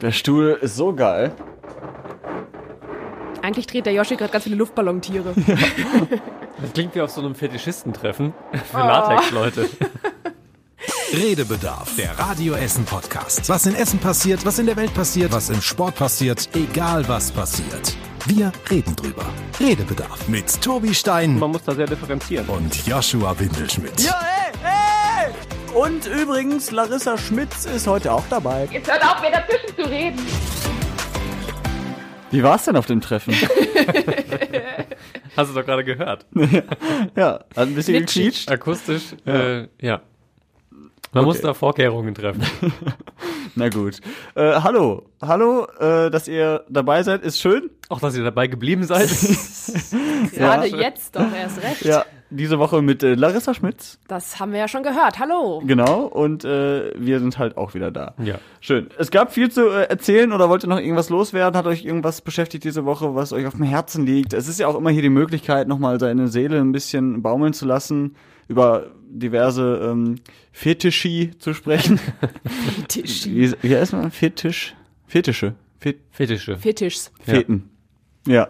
Der Stuhl ist so geil. Eigentlich dreht der Yoshi gerade ganz viele Luftballontiere. Das klingt wie auf so einem Fetischistentreffen für Latex-Leute. Redebedarf, der Radio Essen Podcast. Was in Essen passiert, was in der Welt passiert, was im Sport passiert, egal was passiert. Wir reden drüber. Redebedarf mit Tobi Stein Man muss da sehr differenzieren. und Joshua Windelschmidt. Ja! Und übrigens, Larissa Schmitz ist heute auch dabei. Jetzt hört auf, mir dazwischen zu reden. Wie war's denn auf dem Treffen? Hast du doch gerade gehört. ja, hat ein bisschen Mit gequietscht. Akustisch, äh, ja. Man muss Okay. da Vorkehrungen treffen. Na gut. Äh, hallo, hallo, äh, dass ihr dabei seid, ist schön. Auch, dass ihr dabei geblieben seid. Gerade jetzt doch erst recht. Ja, diese Woche mit äh, Larissa Schmitz, Das haben wir ja schon gehört. Hallo. genau, und äh, wir sind halt auch wieder da. Ja. Schön. Es gab viel zu äh, erzählen oder wollt ihr noch irgendwas loswerden? Hat euch irgendwas beschäftigt diese Woche, was euch auf dem Herzen liegt? Es ist ja auch immer hier die Möglichkeit, nochmal seine Seele ein bisschen baumeln zu lassen, über diverse ähm, Fetischi zu sprechen. Fetischi. wie, wie heißt man? Fetisch? Fetische. Fet Fetische. Fetischs. Ja. Feten. Ja.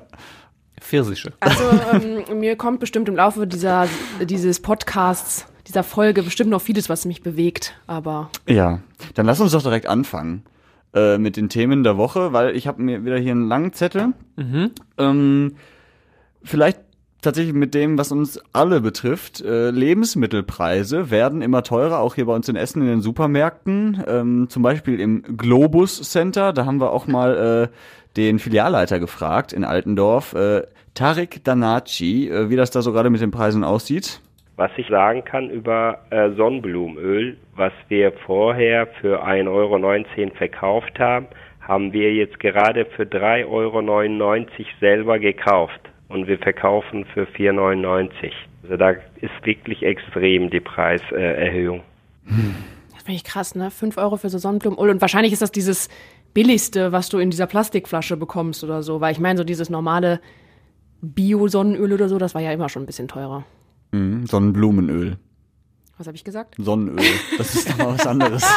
Pfirsiche. Also ähm, mir kommt bestimmt im Laufe dieser, dieses Podcasts, dieser Folge bestimmt noch vieles, was mich bewegt. Aber Ja. Dann lass uns doch direkt anfangen äh, mit den Themen der Woche, weil ich habe mir wieder hier einen langen Zettel. Ähm, vielleicht tatsächlich mit dem, was uns alle betrifft. Äh, Lebensmittelpreise werden immer teurer, auch hier bei uns in Essen in den Supermärkten. Ähm, zum Beispiel im Globus Center. Da haben wir auch mal äh, den Filialleiter gefragt in Altendorf, äh, Tarek Danaci, äh, wie das da so gerade mit den Preisen aussieht. Was ich sagen kann über äh, Sonnenblumenöl, was wir vorher für 1,19 Euro verkauft haben, haben wir jetzt gerade für 3,99 Euro selber gekauft. Und wir verkaufen für 4,99 Euro. Also da ist wirklich extrem die Preiserhöhung. das finde ich krass, ne? 5 Euro für so Sonnenblumenöl. Und wahrscheinlich ist das dieses billigste, was du in dieser Plastikflasche bekommst oder so. Weil ich meine, so dieses normale Bio-Sonnenöl oder so, das war ja immer schon ein bisschen teurer. Mhm, Sonnenblumenöl. Was habe ich gesagt? Sonnenöl. Das ist doch mal was anderes.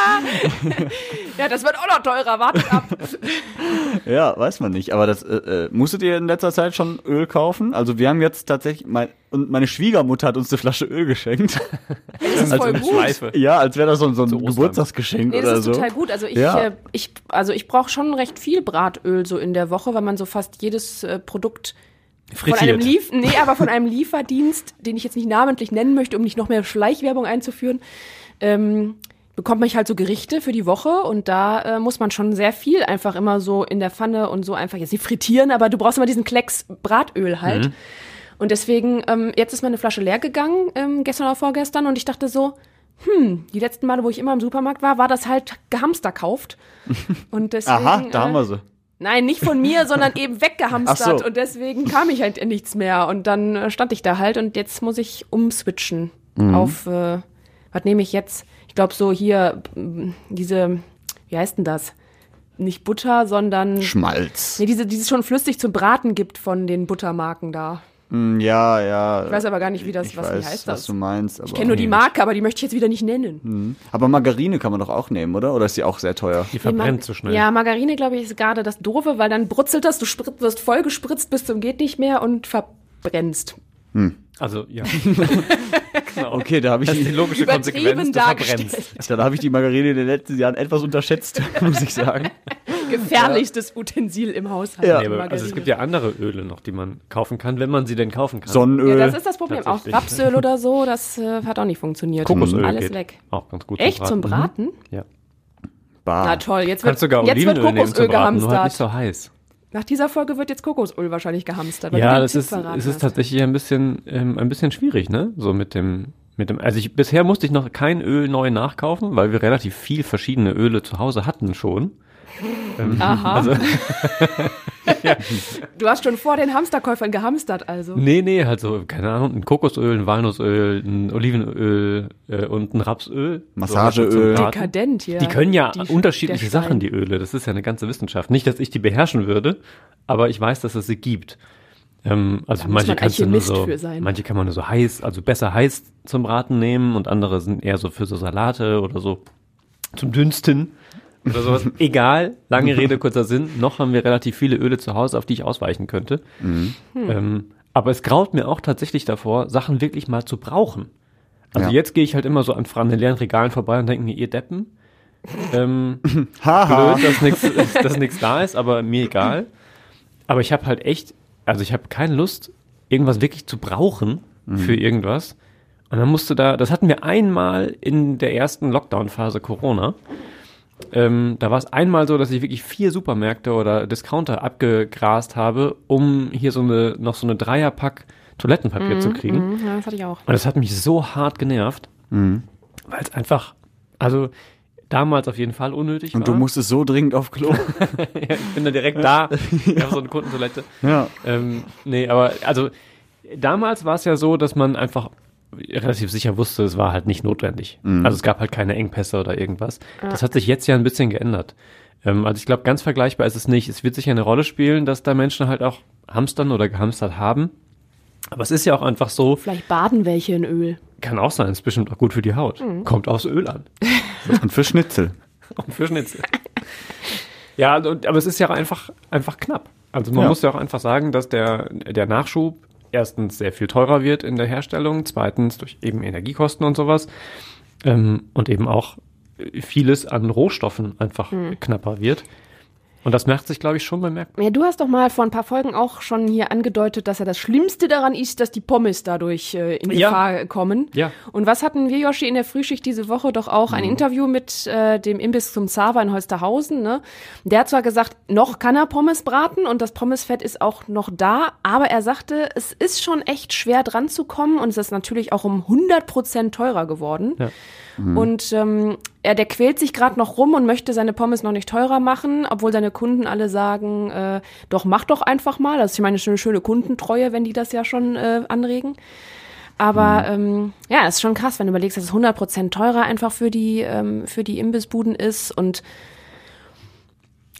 Ja, das wird auch noch teurer. Wartet ab. Ja, weiß man nicht. Aber das äh, äh, musstet ihr in letzter Zeit schon Öl kaufen? Also wir haben jetzt tatsächlich mein und meine Schwiegermutter hat uns eine Flasche Öl geschenkt. Das ist Also voll gut. Schleife. ja, als wäre das so, ein- so ein. Geburtstagsgeschenk Nee, das oder ist so. total gut. Also ich, Ja. äh, ich, also ich brauche schon recht viel Bratöl so in der Woche, weil man so fast jedes äh, Produkt von einem Frittiert. Lief nee, aber von einem Lieferdienst, den ich jetzt nicht namentlich nennen möchte, um nicht noch mehr Schleichwerbung einzuführen, ähm, bekommt man halt so Gerichte für die Woche und da äh, muss man schon sehr viel einfach immer so in der Pfanne und so einfach jetzt nicht frittieren, aber du brauchst immer diesen Klecks Bratöl halt. Und deswegen, ähm, jetzt ist meine Flasche leer gegangen, ähm, gestern oder vorgestern, und ich dachte so, hm, die letzten Male, wo ich immer im Supermarkt war, war das halt gehamsterkauft. Und deswegen. Aha, da äh, haben wir sie. Nein, nicht von mir, sondern eben weggehamstert. So. Und deswegen kam ich halt nichts mehr. Und dann äh, stand ich da halt und jetzt muss ich umswitchen Mhm. auf, äh, was nehme ich jetzt? Ich glaube so hier, m, diese, wie heißt denn das? Nicht Butter, sondern. Schmalz. Nee, diese, die es schon flüssig zum Braten gibt von den Buttermarken da. Mm, Ja, ja. Ich weiß aber gar nicht, wie das, ich was weiß, heißt was das? du meinst. Aber, Ich kenne nur die Marke, aber die möchte ich jetzt wieder nicht nennen. aber Margarine kann man doch auch nehmen, oder? Oder ist die auch sehr teuer? Die verbrennt so schnell. Ja, Margarine, glaube ich, ist gerade das Doofe, weil dann brutzelt das, du sprit, wirst voll gespritzt bis zum geht nicht mehr und verbrennst. Also, ja. genau. Okay, da habe ich Das ist die logische Konsequenz, du verbrennst. da habe ich die Margarine in den letzten Jahren etwas unterschätzt, muss ich sagen. Gefährlichstes Utensil im Haushalt. Ja. Nee, also es gibt ja andere Öle noch, die man kaufen kann, wenn man sie denn kaufen kann. Sonnenöl. Ja, das ist das Problem. Auch. Rapsöl oder so, das äh, hat auch nicht funktioniert. Kokosöl Alles geht weg. auch ganz gut Echt zum Braten? Ja. Bar. Na toll, jetzt wird, jetzt wird zum Kokosöl Braten, nur halt gehamstert. nicht so heiß. Nach dieser Folge wird jetzt Kokosöl wahrscheinlich gehamstert. weil Ja, das ist, es ist tatsächlich ein bisschen, ähm, ein bisschen schwierig, ne? So mit dem, mit dem, also ich, bisher musste ich noch kein Öl neu nachkaufen, weil wir relativ viel verschiedene Öle zu Hause hatten schon. Ähm, Aha. Also, Du hast schon vor den Hamsterkäufern gehamstert, also. nee, nee, halt so, keine Ahnung, ein Kokosöl, ein Walnussöl, ein Olivenöl äh, und ein Rapsöl. Massageöl. So. Dekadent hier. Die können ja Die- unterschiedliche. Sachen, die Öle. Das ist ja eine ganze Wissenschaft. Nicht, dass ich die beherrschen würde, aber ich weiß, dass es sie gibt. Ähm, also manche man kannst du nur so, manche kann man nur so heiß, also besser heiß zum Braten nehmen und andere sind eher so für so Salate oder so zum Dünsten. Oder sowas. Egal, lange Rede, kurzer Sinn. Noch haben wir relativ viele Öle zu Hause, auf die ich ausweichen könnte. Ähm, aber es graut mir auch tatsächlich davor, Sachen wirklich mal zu brauchen. Also Ja. jetzt gehe ich halt immer so an, leeren Regalen vorbei und denke mir, ihr Deppen. Ähm, Haha. blöd, dass nichts dass nichts da ist, aber mir egal. Aber ich habe halt echt, also ich habe keine Lust, irgendwas wirklich zu brauchen für irgendwas. Und dann musste da, das hatten wir einmal in der ersten Lockdown-Phase Corona. Ähm, da war es einmal so, dass ich wirklich vier Supermärkte oder Discounter abgegrast habe, um hier so eine, noch so eine Dreierpack Toilettenpapier zu kriegen. Mhm, ja, das hatte ich auch. Und das hat mich so hart genervt, weil es einfach, also damals auf jeden Fall unnötig Und war. du musstest so dringend auf Klo. ja, ich bin da direkt da. Ich habe so eine Kundentoilette. ja. Ähm, nee, aber also damals war es ja so, dass man einfach relativ sicher wusste, es war halt nicht notwendig. Also es gab halt keine Engpässe oder irgendwas. Das hat sich jetzt ja ein bisschen geändert. Ähm, also ich glaube, ganz vergleichbar ist es nicht. Es wird sicher eine Rolle spielen, dass da Menschen halt auch hamstern oder gehamstert haben. Aber es ist ja auch einfach so, Vielleicht baden welche in Öl. kann auch sein, ist bestimmt auch gut für die Haut. Kommt aufs Öl an. Und für Schnitzel. Und für Schnitzel. ja, aber es ist ja auch einfach, einfach knapp. Also man Ja. muss ja auch einfach sagen, dass der, der Nachschub erstens sehr viel teurer wird in der Herstellung, zweitens durch eben Energiekosten und sowas ähm, und eben auch vieles an Rohstoffen einfach knapper wird. Und das merkt sich, glaube ich, schon bemerkbar. Ja, du hast doch mal vor ein paar Folgen auch schon hier angedeutet, dass ja das Schlimmste daran ist, dass die Pommes dadurch äh, in Ja. Gefahr kommen. Ja. Und was hatten wir, Joshi, in der Frühschicht diese Woche doch auch ein Interview mit äh, dem Imbiss zum Zava in Holsterhausen. Ne? Der hat zwar gesagt, noch kann er Pommes braten und das Pommesfett ist auch noch da, aber er sagte, es ist schon echt schwer dran zu kommen und es ist natürlich auch um 100 Prozent teurer geworden. Ja. Und ähm, er, der quält sich gerade noch rum und möchte seine Pommes noch nicht teurer machen, obwohl seine Kunden alle sagen, äh, doch mach doch einfach mal. Das ist, ich meine, eine schöne Kundentreue, wenn die das ja schon äh, anregen. Aber ähm, ja, es ist schon krass, wenn du überlegst, dass es 100% teurer einfach für die, ähm, für die Imbissbuden ist. Und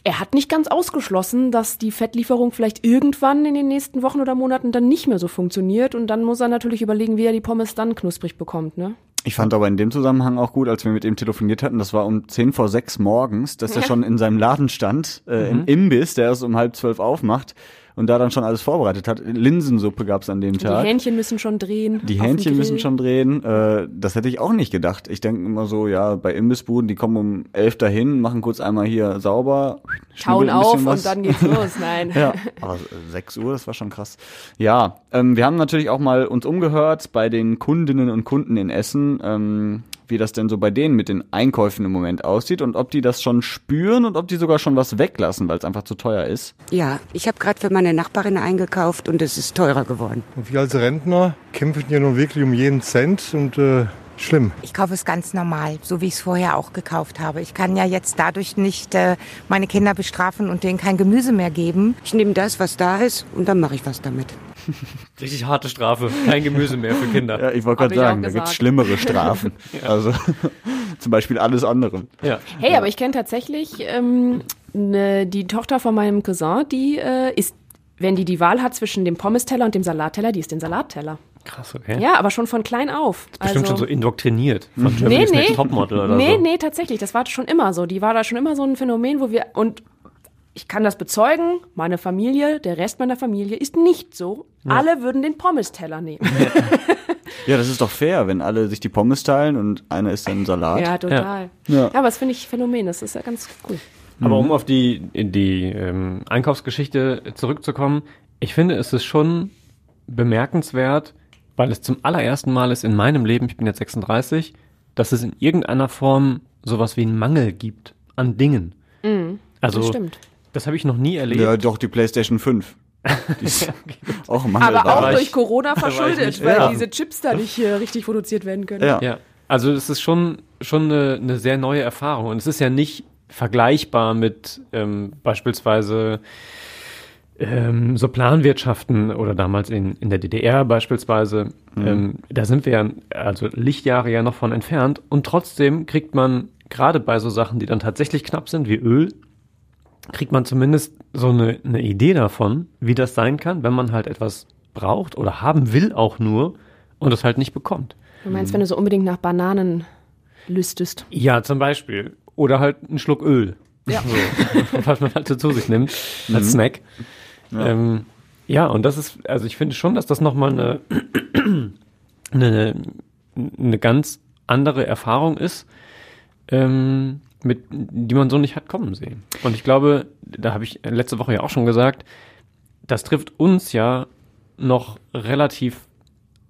er hat nicht ganz ausgeschlossen, dass die Fettlieferung vielleicht irgendwann in den nächsten Wochen oder Monaten dann nicht mehr so funktioniert. Und dann muss er natürlich überlegen, wie er die Pommes dann knusprig bekommt. Ne? Ich fand aber in dem Zusammenhang auch gut, als wir mit ihm telefoniert hatten, das war um 10 vor 6 morgens, dass er schon in seinem Laden stand, äh, im Imbiss, der erst um halb zwölf aufmacht und da dann schon alles vorbereitet hat. Linsensuppe gab's an dem Die Tag. Hähnchen müssen schon drehen. Die Hähnchen müssen schon drehen. Äh, das hätte ich auch nicht gedacht. Ich denke immer so, ja, bei Imbissbuden, die kommen um elf dahin, machen kurz einmal hier sauber, ein auf was. und dann geht's los. Nein. Ja, aber 6 Uhr, das war schon krass. Ja, ähm, wir haben natürlich auch mal uns umgehört bei den Kundinnen und Kunden in Essen, ähm, wie das denn so bei denen mit den Einkäufen im Moment aussieht und ob die das schon spüren und ob die sogar schon was weglassen, weil es einfach zu teuer ist. Ja, ich habe gerade für meine Nachbarin eingekauft und es ist teurer geworden. Und wir als Rentner kämpfen ja nun wirklich um jeden Cent und äh, schlimm. Ich kaufe es ganz normal, so wie ich es vorher auch gekauft habe. Ich kann ja jetzt dadurch nicht äh, meine Kinder bestrafen und denen kein Gemüse mehr geben. Ich nehme das, was da ist und dann mache ich was damit. Richtig harte Strafe. Kein Gemüse mehr für Kinder. Ja, ich wollte gerade sagen, da gibt's gesagt. schlimmere Strafen. Also zum Beispiel alles andere. Ja. Hey, aber ich kenne tatsächlich ähm, ne, die Tochter von meinem Cousin, die äh, ist, wenn die die Wahl hat zwischen dem Pommes-Teller und dem Salatteller, die ist den Salatteller. Krass, okay. Ja, aber schon von klein auf. Bestimmt schon so indoktriniert von Nee, Germany's nee. Next Topmodel oder nee, so. nee, tatsächlich. Das war schon immer so. Die war da schon immer so ein Phänomen, wo wir. Und ich kann das bezeugen, meine Familie, der Rest meiner Familie ist nicht so. Alle würden den Pommes-Teller nehmen. Ja, das ist doch fair, wenn alle sich die Pommes teilen und einer isst dann Salat. ja, total. Ja. Ja, aber das finde ich Phänomen. Das ist ja ganz cool. Aber um auf die, in die ähm, Einkaufsgeschichte zurückzukommen, ich finde, es ist schon bemerkenswert, weil es zum allerersten Mal ist in meinem Leben, ich bin jetzt 36, dass es in irgendeiner Form sowas wie einen Mangel gibt an Dingen. also, Das habe ich noch nie erlebt. Ja, doch die PlayStation 5. Die ist auch ein Mangel Aber auch war durch ich- Corona verschuldet, weil Ja. diese Chips da nicht äh, richtig produziert werden können. Ja. Ja, also es ist schon, schon eine, eine sehr neue Erfahrung. Und es ist ja nicht vergleichbar mit ähm, beispielsweise ähm, so Planwirtschaften oder damals in, in der DDR beispielsweise. Ähm, da sind wir ja, also Lichtjahre ja noch von entfernt. Und trotzdem kriegt man gerade bei so Sachen, die dann tatsächlich knapp sind, wie Öl, kriegt man zumindest so eine, eine Idee davon, wie das sein kann, wenn man halt etwas braucht oder haben will auch nur und es halt nicht bekommt. Du meinst, wenn du so unbedingt nach Bananen lüstest. Ja, zum Beispiel. Oder halt einen Schluck Öl. Ja. So, was man halt so zu sich nimmt als Snack. Ja. Ähm, ja, und das ist, also ich finde schon, dass das nochmal eine, eine, eine ganz andere Erfahrung ist, ähm, mit, die man so nicht hat kommen sehen. Und ich glaube, da habe ich letzte Woche ja auch schon gesagt, das trifft uns ja noch relativ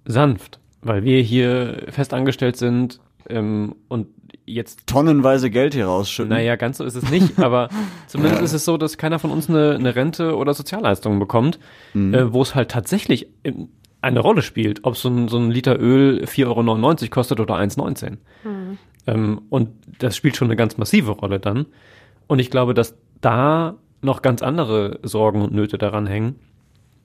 sanft, weil wir hier fest angestellt sind ähm, und jetzt tonnenweise Geld hier rausschütten. Naja, ganz so ist es nicht, aber zumindest ja. ist es so, dass keiner von uns eine, eine Rente oder Sozialleistungen bekommt, mhm. äh, wo es halt tatsächlich eine Rolle spielt, ob so ein, so ein Liter Öl 4,99 Euro kostet oder 1,19. Mhm. Ähm, und das spielt schon eine ganz massive Rolle dann. Und ich glaube, dass da noch ganz andere Sorgen und Nöte daran hängen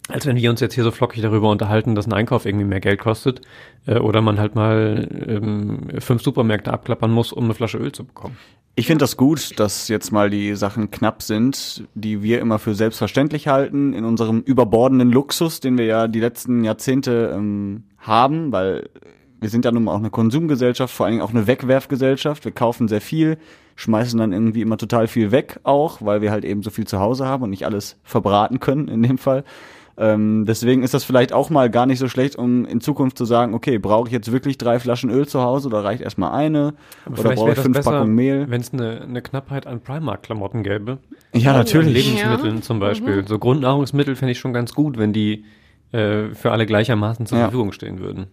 als wenn wir uns jetzt hier so flockig darüber unterhalten, dass ein Einkauf irgendwie mehr Geld kostet äh, oder man halt mal ähm, fünf Supermärkte abklappern muss, um eine Flasche Öl zu bekommen. Ich finde das gut, dass jetzt mal die Sachen knapp sind, die wir immer für selbstverständlich halten, in unserem überbordenden Luxus, den wir ja die letzten Jahrzehnte ähm, haben, weil wir sind ja nun mal auch eine Konsumgesellschaft, vor allen Dingen auch eine Wegwerfgesellschaft. Wir kaufen sehr viel, schmeißen dann irgendwie immer total viel weg auch, weil wir halt eben so viel zu Hause haben und nicht alles verbraten können in dem Fall. Ähm, deswegen ist das vielleicht auch mal gar nicht so schlecht, um in Zukunft zu sagen, okay, brauche ich jetzt wirklich drei Flaschen Öl zu Hause oder reicht erstmal eine? Aber oder brauche ich fünf besser, Packungen Mehl? Wenn es eine, eine Knappheit an Primark-Klamotten gäbe. Ja, natürlich. Lebensmitteln ja. zum Beispiel. Mhm. So Grundnahrungsmittel fände ich schon ganz gut, wenn die äh, für alle gleichermaßen zur ja. Verfügung stehen würden.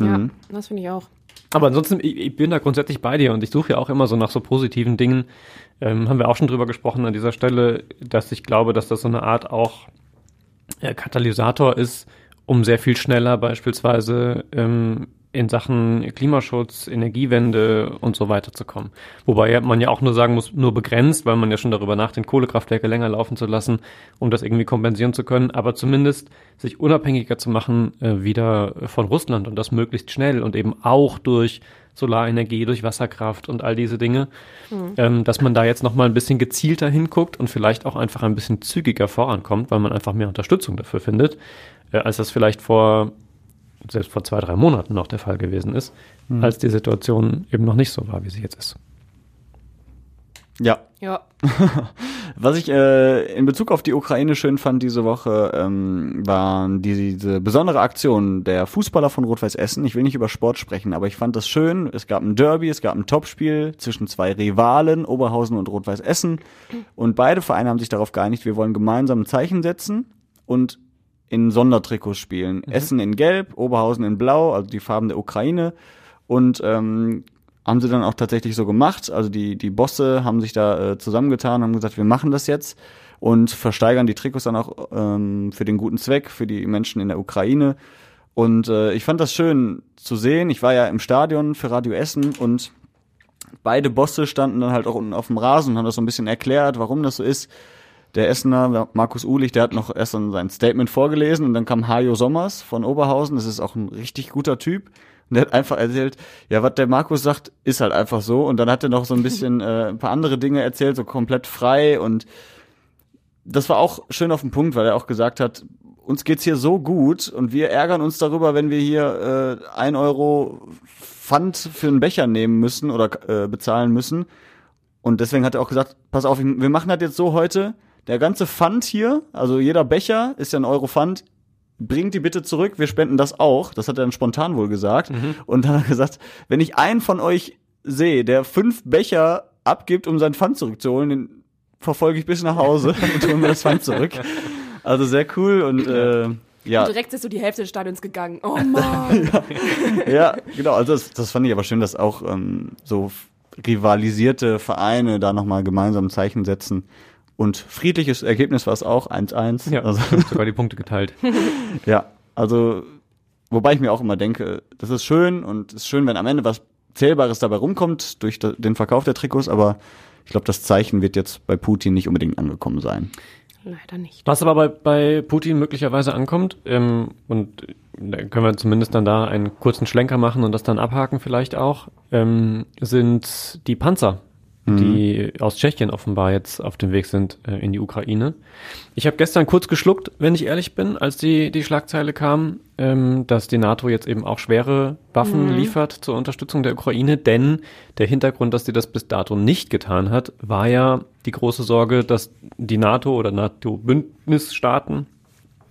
Ja, mhm. das finde ich auch. Aber ansonsten, ich, ich, bin da grundsätzlich bei dir und ich suche ja auch immer so nach so positiven Dingen. Ähm, haben wir auch schon drüber gesprochen an dieser Stelle, dass ich glaube, dass das so eine Art auch äh, Katalysator ist, um sehr viel schneller beispielsweise ähm, in Sachen Klimaschutz, Energiewende und so weiter zu kommen. Wobei man ja auch nur sagen muss, nur begrenzt, weil man ja schon darüber nachdenkt, Kohlekraftwerke länger laufen zu lassen, um das irgendwie kompensieren zu können, aber zumindest sich unabhängiger zu machen äh, wieder von Russland und das möglichst schnell und eben auch durch Solarenergie, durch Wasserkraft und all diese Dinge, mhm. ähm, dass man da jetzt nochmal ein bisschen gezielter hinguckt und vielleicht auch einfach ein bisschen zügiger vorankommt, weil man einfach mehr Unterstützung dafür findet, äh, als das vielleicht vor, selbst vor zwei, drei Monaten noch der Fall gewesen ist, mhm. als die Situation eben noch nicht so war, wie sie jetzt ist. Ja. Ja. Was ich äh, in Bezug auf die Ukraine schön fand diese Woche, ähm, waren die, diese besondere Aktion der Fußballer von Rot-Weiß Essen. Ich will nicht über Sport sprechen, aber ich fand das schön. Es gab ein Derby, es gab ein Topspiel zwischen zwei Rivalen, Oberhausen und Rot-Weiß Essen. Und beide Vereine haben sich darauf geeinigt, wir wollen gemeinsam ein Zeichen setzen und in Sondertrikots spielen. Mhm. Essen in Gelb, Oberhausen in Blau, also die Farben der Ukraine. Und ähm, haben sie dann auch tatsächlich so gemacht. Also die, die Bosse haben sich da äh, zusammengetan, haben gesagt, wir machen das jetzt und versteigern die Trikots dann auch ähm, für den guten Zweck, für die Menschen in der Ukraine. Und äh, ich fand das schön zu sehen. Ich war ja im Stadion für Radio Essen und beide Bosse standen dann halt auch unten auf dem Rasen und haben das so ein bisschen erklärt, warum das so ist. Der Essener, Markus Uhlich, der hat noch erst sein Statement vorgelesen und dann kam Hajo Sommers von Oberhausen. Das ist auch ein richtig guter Typ. Und der hat einfach erzählt, ja, was der Markus sagt, ist halt einfach so. Und dann hat er noch so ein bisschen äh, ein paar andere Dinge erzählt, so komplett frei. Und das war auch schön auf den Punkt, weil er auch gesagt hat, uns geht's hier so gut und wir ärgern uns darüber, wenn wir hier äh, ein Euro Pfand für einen Becher nehmen müssen oder äh, bezahlen müssen. Und deswegen hat er auch gesagt, pass auf, wir machen das jetzt so heute. Der ganze Pfand hier, also jeder Becher ist ja ein Euro Pfand, bringt die bitte zurück, wir spenden das auch. Das hat er dann spontan wohl gesagt. Mhm. Und dann hat er gesagt, wenn ich einen von euch sehe, der fünf Becher abgibt, um sein Pfand zurückzuholen, den verfolge ich bis nach Hause und hole mir das Pfand zurück. Also sehr cool und äh, ja. Und direkt ist so die Hälfte des Stadions gegangen. Oh Mann. ja, ja, genau. Also das, das fand ich aber schön, dass auch ähm, so rivalisierte Vereine da nochmal gemeinsam ein Zeichen setzen. Und friedliches Ergebnis war es auch, 1-1. Ja, also, sogar die Punkte geteilt. ja, also, wobei ich mir auch immer denke, das ist schön und es ist schön, wenn am Ende was Zählbares dabei rumkommt durch den Verkauf der Trikots, aber ich glaube, das Zeichen wird jetzt bei Putin nicht unbedingt angekommen sein. Leider nicht. Was aber bei, bei Putin möglicherweise ankommt, ähm, und da können wir zumindest dann da einen kurzen Schlenker machen und das dann abhaken vielleicht auch, ähm, sind die Panzer, die aus Tschechien offenbar jetzt auf dem Weg sind äh, in die Ukraine. Ich habe gestern kurz geschluckt, wenn ich ehrlich bin, als die, die Schlagzeile kam, ähm, dass die NATO jetzt eben auch schwere Waffen Mhm. liefert zur Unterstützung der Ukraine, denn der Hintergrund, dass sie das bis dato nicht getan hat, war ja die große Sorge, dass die NATO oder NATO-Bündnisstaaten,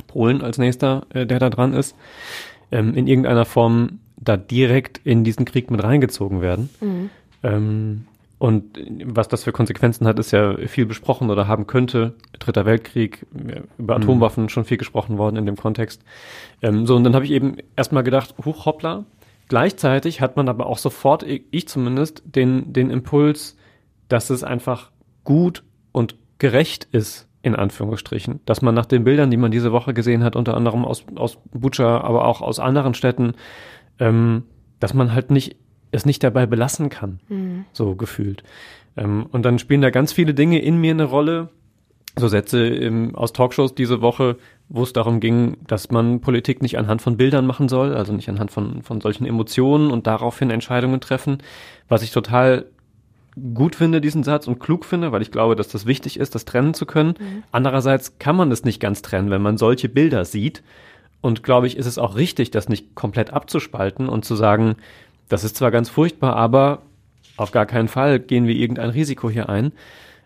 Polen als nächster, äh, der da dran ist, ähm, in irgendeiner Form da direkt in diesen Krieg mit reingezogen werden. Mhm. Ähm, und was das für Konsequenzen hat, ist ja viel besprochen oder haben könnte. Dritter Weltkrieg, über Mhm. Atomwaffen schon viel gesprochen worden in dem Kontext. Ähm, so, und dann habe ich eben erstmal gedacht, huch, hoppla. Gleichzeitig hat man aber auch sofort, ich zumindest, den, den Impuls, dass es einfach gut und gerecht ist, in Anführungsstrichen. Dass man nach den Bildern, die man diese Woche gesehen hat, unter anderem aus, aus Bucha, aber auch aus anderen Städten, ähm, dass man halt nicht es nicht dabei belassen kann, Mhm. so gefühlt. Ähm, und dann spielen da ganz viele Dinge in mir eine Rolle. So Sätze im, aus Talkshows diese Woche, wo es darum ging, dass man Politik nicht anhand von Bildern machen soll, also nicht anhand von, von solchen Emotionen und daraufhin Entscheidungen treffen. Was ich total gut finde, diesen Satz, und klug finde, weil ich glaube, dass das wichtig ist, das trennen zu können. Andererseits kann man es nicht ganz trennen, wenn man solche Bilder sieht. Und glaube ich, ist es auch richtig, das nicht komplett abzuspalten und zu sagen, das ist zwar ganz furchtbar, aber auf gar keinen Fall gehen wir irgendein Risiko hier ein.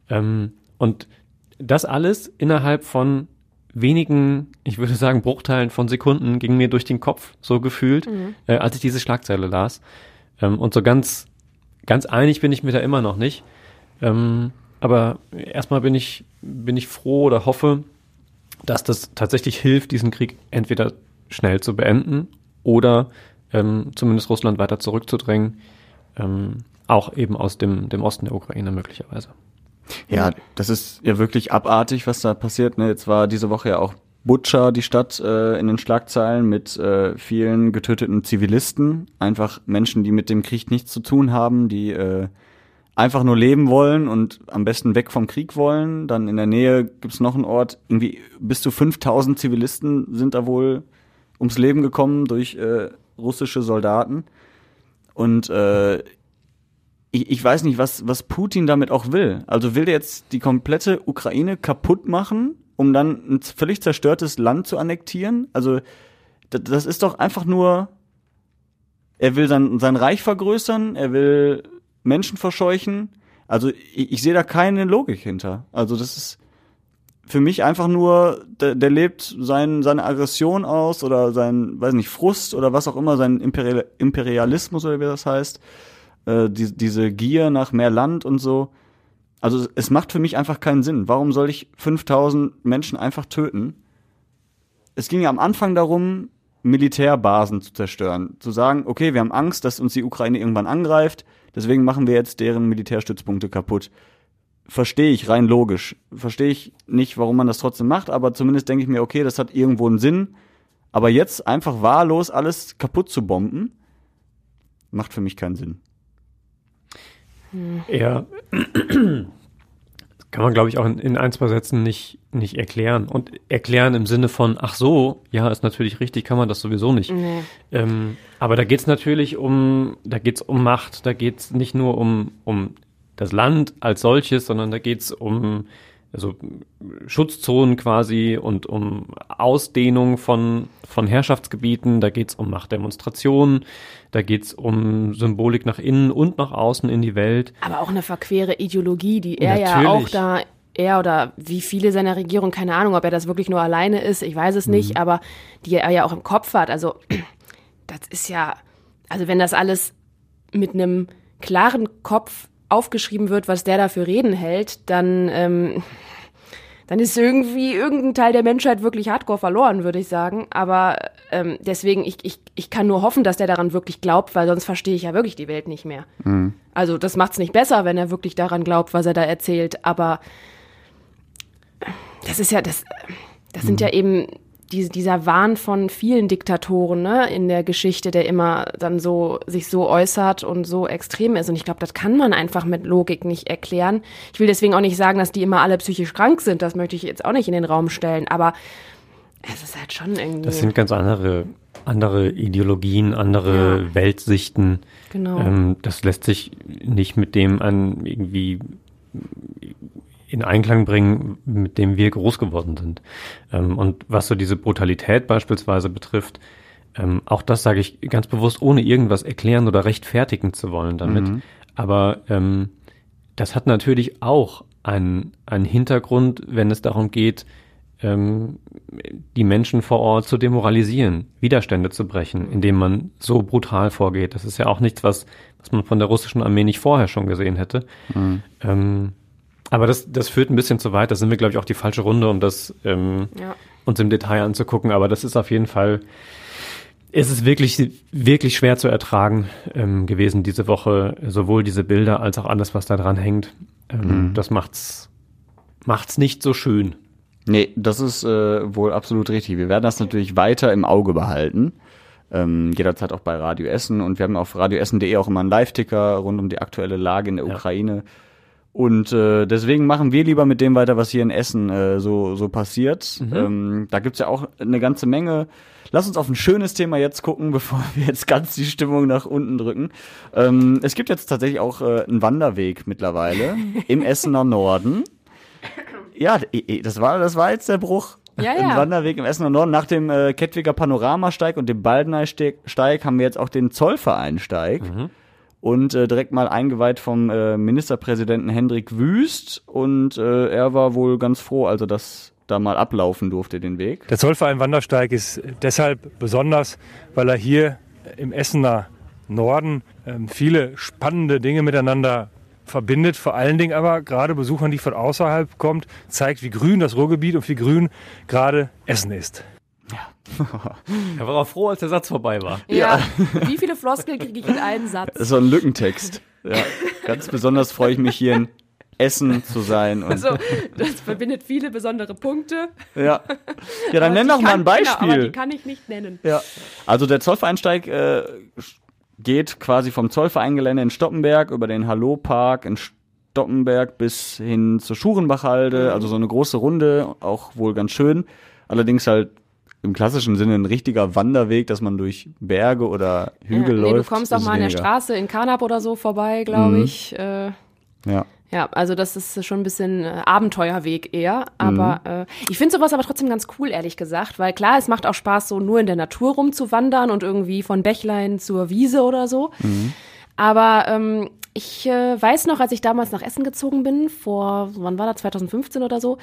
Ähm, und das alles innerhalb von wenigen, ich würde sagen, Bruchteilen von Sekunden ging mir durch den Kopf, so gefühlt, Mhm. äh, als ich diese Schlagzeile las. Ähm, und so ganz, ganz einig bin ich mir da immer noch nicht. Ähm, aber erstmal bin ich, bin ich froh oder hoffe, dass das tatsächlich hilft, diesen Krieg entweder schnell zu beenden oder ähm, zumindest Russland weiter zurückzudrängen, ähm, auch eben aus dem, dem Osten der Ukraine möglicherweise. Ja, das ist ja wirklich abartig, was da passiert. Ne? Jetzt war diese Woche ja auch Butscha, die Stadt, äh, in den Schlagzeilen mit äh, vielen getöteten Zivilisten. Einfach Menschen, die mit dem Krieg nichts zu tun haben, die äh, einfach nur leben wollen und am besten weg vom Krieg wollen. Dann in der Nähe gibt's noch einen Ort, irgendwie bis zu 5000 Zivilisten sind da wohl ums Leben gekommen durch äh, russische Soldaten. Und äh, ich, ich weiß nicht, was, was Putin damit auch will. Also will der jetzt die komplette Ukraine kaputt machen, um dann ein völlig zerstörtes Land zu annektieren? Also das, das ist doch einfach nur, er will sein, sein Reich vergrößern, er will Menschen verscheuchen. Also ich, ich sehe da keine Logik hinter. Also das ist für mich einfach nur, der, der lebt sein, seine Aggression aus oder sein, weiß nicht, Frust oder was auch immer, sein Imperial, Imperialismus oder wie das heißt, äh, die, diese Gier nach mehr Land und so. Also es macht für mich einfach keinen Sinn. Warum soll ich 5000 Menschen einfach töten? Es ging ja am Anfang darum, Militärbasen zu zerstören. Zu sagen, okay, wir haben Angst, dass uns die Ukraine irgendwann angreift, deswegen machen wir jetzt deren Militärstützpunkte kaputt verstehe ich rein logisch. Verstehe ich nicht, warum man das trotzdem macht, aber zumindest denke ich mir, okay, das hat irgendwo einen Sinn. Aber jetzt einfach wahllos alles kaputt zu bomben, macht für mich keinen Sinn. Ja, kann man, glaube ich, auch in, in ein, zwei Sätzen nicht, nicht erklären. Und erklären im Sinne von, ach so, ja, ist natürlich richtig, kann man das sowieso nicht. Nee. Ähm, aber da geht es natürlich um, da geht es um Macht, da geht es nicht nur um, um das Land als solches, sondern da geht es um also Schutzzonen quasi und um Ausdehnung von, von Herrschaftsgebieten, da geht es um Machtdemonstrationen, da geht es um Symbolik nach innen und nach außen in die Welt. Aber auch eine verquere Ideologie, die er ja auch Natürlich. da, er oder wie viele seiner Regierung, keine Ahnung, ob er das wirklich nur alleine ist, ich weiß es nicht, aber die er ja auch im Kopf hat. Also, das ist ja, also wenn das alles mit einem klaren Kopf aufgeschrieben wird, was der da für Reden hält, dann, ähm, dann ist irgendwie irgendein Teil der Menschheit wirklich hardcore verloren, würde ich sagen. Aber ähm, deswegen, ich, ich, ich kann nur hoffen, dass der daran wirklich glaubt, weil sonst verstehe ich ja wirklich die Welt nicht mehr. Also das macht es nicht besser, wenn er wirklich daran glaubt, was er da erzählt. Aber das ist ja, das, das sind ja eben diese, dieser Wahn von vielen Diktatoren ne, in der Geschichte, der immer dann so sich so äußert und so extrem ist. Und ich glaube, das kann man einfach mit Logik nicht erklären. Ich will deswegen auch nicht sagen, dass die immer alle psychisch krank sind. Das möchte ich jetzt auch nicht in den Raum stellen. Aber es ist halt schon irgendwie. Das sind ganz andere andere Ideologien, andere Ja. Weltsichten. Genau. Ähm, das lässt sich nicht mit dem an irgendwie in Einklang bringen, mit dem wir groß geworden sind. Ähm, und was so diese Brutalität beispielsweise betrifft, ähm, auch das sage ich ganz bewusst, ohne irgendwas erklären oder rechtfertigen zu wollen damit. Aber ähm, das hat natürlich auch einen, einen Hintergrund, wenn es darum geht, ähm, die Menschen vor Ort zu demoralisieren, Widerstände zu brechen, indem man so brutal vorgeht. Das ist ja auch nichts, was, was man von der russischen Armee nicht vorher schon gesehen hätte. Ähm, aber das, das führt ein bisschen zu weit. Da sind wir, glaube ich, auch die falsche Runde, um das ähm, Ja. uns im Detail anzugucken. Aber das ist auf jeden Fall, es ist wirklich, wirklich schwer zu ertragen ähm, gewesen diese Woche. Sowohl diese Bilder als auch alles, was da dran hängt. Ähm, Das macht's, macht's nicht so schön. Nee, das ist äh, wohl absolut richtig. Wir werden das natürlich weiter im Auge behalten. Ähm, jederzeit auch bei Radio Essen. Und wir haben auf radioessen.de auch immer einen Live-Ticker rund um die aktuelle Lage in der Ja. Ukraine. Und äh, deswegen machen wir lieber mit dem weiter, was hier in Essen äh, so, so passiert. Ähm, da gibt's ja auch eine ganze Menge. Lass uns auf ein schönes Thema jetzt gucken, bevor wir jetzt ganz die Stimmung nach unten drücken. Ähm, es gibt jetzt tatsächlich auch äh, einen Wanderweg mittlerweile im Essener Norden. Ja, das war, das war jetzt der Bruch. Ja, Im ja. Wanderweg im Essener Norden. Nach dem äh, Kettwiger Panoramasteig und dem Baldeneysteig haben wir jetzt auch den Zollvereinsteig. Und äh, direkt mal eingeweiht vom äh, Ministerpräsidenten Hendrik Wüst. Und äh, er war wohl ganz froh, also dass da mal ablaufen durfte, den Weg. Der Zollverein Wandersteig ist deshalb besonders, weil er hier im Essener Norden ähm, viele spannende Dinge miteinander verbindet. Vor allen Dingen aber gerade Besuchern, die von außerhalb kommt, zeigt, wie grün das Ruhrgebiet und wie grün gerade Essen ist. Er war auch froh, als der Satz vorbei war. Ja. Wie viele Floskeln kriege ich in einen Satz? Das ist so ein Lückentext. Ja. Ganz besonders freue ich mich hier in Essen zu sein. Und, Also, das verbindet viele besondere Punkte. ja. ja, dann nenn doch mal ein Beispiel. Genau, aber die kann ich nicht nennen. Ja. Also der Zollvereinsteig äh, geht quasi vom Zollvereingelände in Stoppenberg über den Hallo-Park in Stoppenberg bis hin zur Schurenbachhalde. Also so eine große Runde, auch wohl ganz schön. Allerdings halt im klassischen Sinne ein richtiger Wanderweg, dass man durch Berge oder Hügel ja, läuft. nee, du kommst auch mal an der. Straße in Karnap oder so vorbei, glaube Mhm. ich. Äh, Ja. ja, also das ist schon ein bisschen äh, Abenteuerweg eher. Aber Mhm. äh, ich finde sowas aber trotzdem ganz cool, ehrlich gesagt. Weil klar, es macht auch Spaß, so nur in der Natur rumzuwandern und irgendwie von Bächlein zur Wiese oder so. Mhm. Aber ähm, ich äh, weiß noch, als ich damals nach Essen gezogen bin, vor, wann war das, 2015 oder so.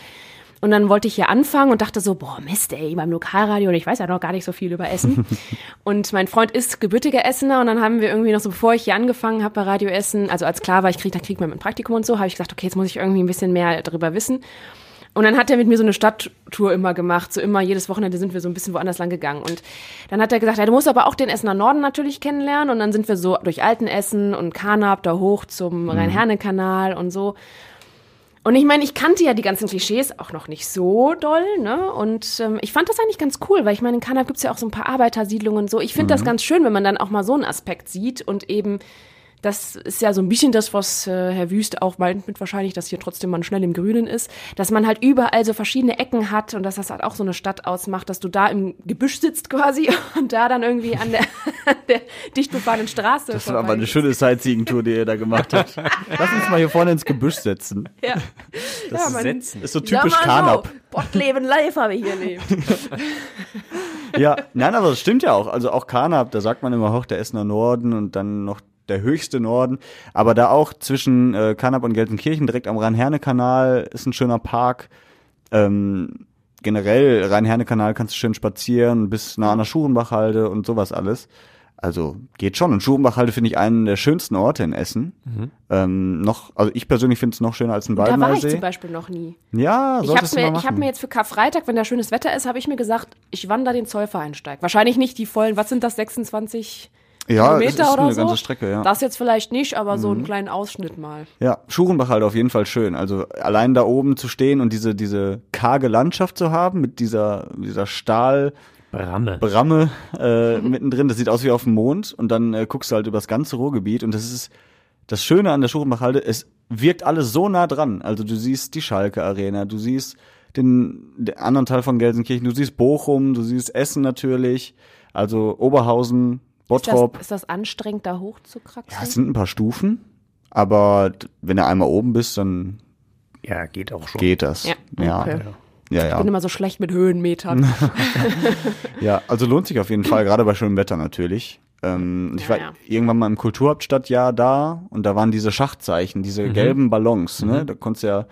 Und dann wollte ich hier anfangen und dachte so, boah, Mist, ey, beim Lokalradio und ich weiß ja noch gar nicht so viel über Essen. und mein Freund ist gebürtiger Essener und dann haben wir irgendwie noch so, bevor ich hier angefangen habe bei Radio Essen, also als klar war, ich krieg, da kriegt man ein Praktikum und so, habe ich gesagt, okay, jetzt muss ich irgendwie ein bisschen mehr darüber wissen. Und dann hat er mit mir so eine Stadttour immer gemacht. So immer jedes Wochenende sind wir so ein bisschen woanders lang gegangen. Und dann hat er gesagt, ja, du musst aber auch den Essener Norden natürlich kennenlernen. Und dann sind wir so durch Altenessen und Karnap da hoch zum Rhein-Herne-Kanal und so. Und ich meine, ich kannte ja die ganzen Klischees auch noch nicht so doll, ne? Und ähm, ich fand das eigentlich ganz cool, weil ich meine, in Kanada gibt's ja auch so ein paar Arbeitersiedlungen und so. Ich finde das ganz schön, wenn man dann auch mal so einen Aspekt sieht und eben, das ist ja so ein bisschen das, was äh, Herr Wüst auch meint mit wahrscheinlich, dass hier trotzdem man schnell im Grünen ist, dass man halt überall so verschiedene Ecken hat und dass das halt auch so eine Stadt ausmacht, dass du da im Gebüsch sitzt quasi und da dann irgendwie an der, an der dicht befahrenen Straße Das war aber eine schöne Sightseeing-Tour, die ihr da gemacht habt. Lass uns mal hier vorne ins Gebüsch setzen. Ja. Das ja, man, Setzen ist so typisch Karnap. Bottleben live habe ich hier erlebt. Ja, nein, aber das stimmt ja auch. Also auch Karnap, da sagt man immer hoch der Essener Norden und dann noch der höchste Norden. Aber da auch zwischen äh, Karnap und Gelsenkirchen, direkt am Rhein-Herne-Kanal, ist ein schöner Park. Ähm, generell, Rhein-Herne-Kanal kannst du schön spazieren, bis nah an der Schurenbachhalde und sowas alles. Also geht schon. Und Schurenbachhalde finde ich einen der schönsten Orte in Essen. Ähm, noch, also ich persönlich finde es noch schöner als ein Da war ich zum. Beispiel noch nie. Ja, Ich habe mir, ich hab mir jetzt für Karfreitag, wenn da schönes Wetter ist, habe ich mir gesagt, ich wandere den Zollvereinsteig. Wahrscheinlich nicht die vollen, was sind das, 26 ja, Kilometer ist oder eine so? ganze Strecke, ja. Mhm. Das jetzt vielleicht nicht, aber so einen kleinen Ausschnitt mal. Ja, Schurenbach halt auf jeden Fall schön. Also allein da oben zu stehen und diese, diese karge Landschaft zu haben mit dieser, dieser Stahl, Bramme. Bramme äh, mittendrin, das sieht aus wie auf dem Mond und dann äh, guckst du halt über das ganze Ruhrgebiet und das ist das Schöne an der Schurenbachhalde, es wirkt alles so nah dran. Also du siehst die Schalke Arena, du siehst den, den anderen Teil von Gelsenkirchen. Du siehst Bochum, du siehst Essen natürlich, also Oberhausen, Ist Bottrop. das, ist das anstrengend, da hochzukraxeln? Ja, es sind ein paar Stufen, aber wenn du einmal oben bist, dann Ja, geht auch schon. geht das. Ja, ja. okay. Ja, Ich ja. bin immer so schlecht mit Höhenmetern. Ja, also lohnt sich auf jeden Fall, gerade bei schönem Wetter natürlich. Ähm, ich Ja, war ja. irgendwann mal im Kulturhauptstadtjahr da und da waren diese Schachtzeichen, diese Mhm. gelben Ballons. Ne? Da konntest du ja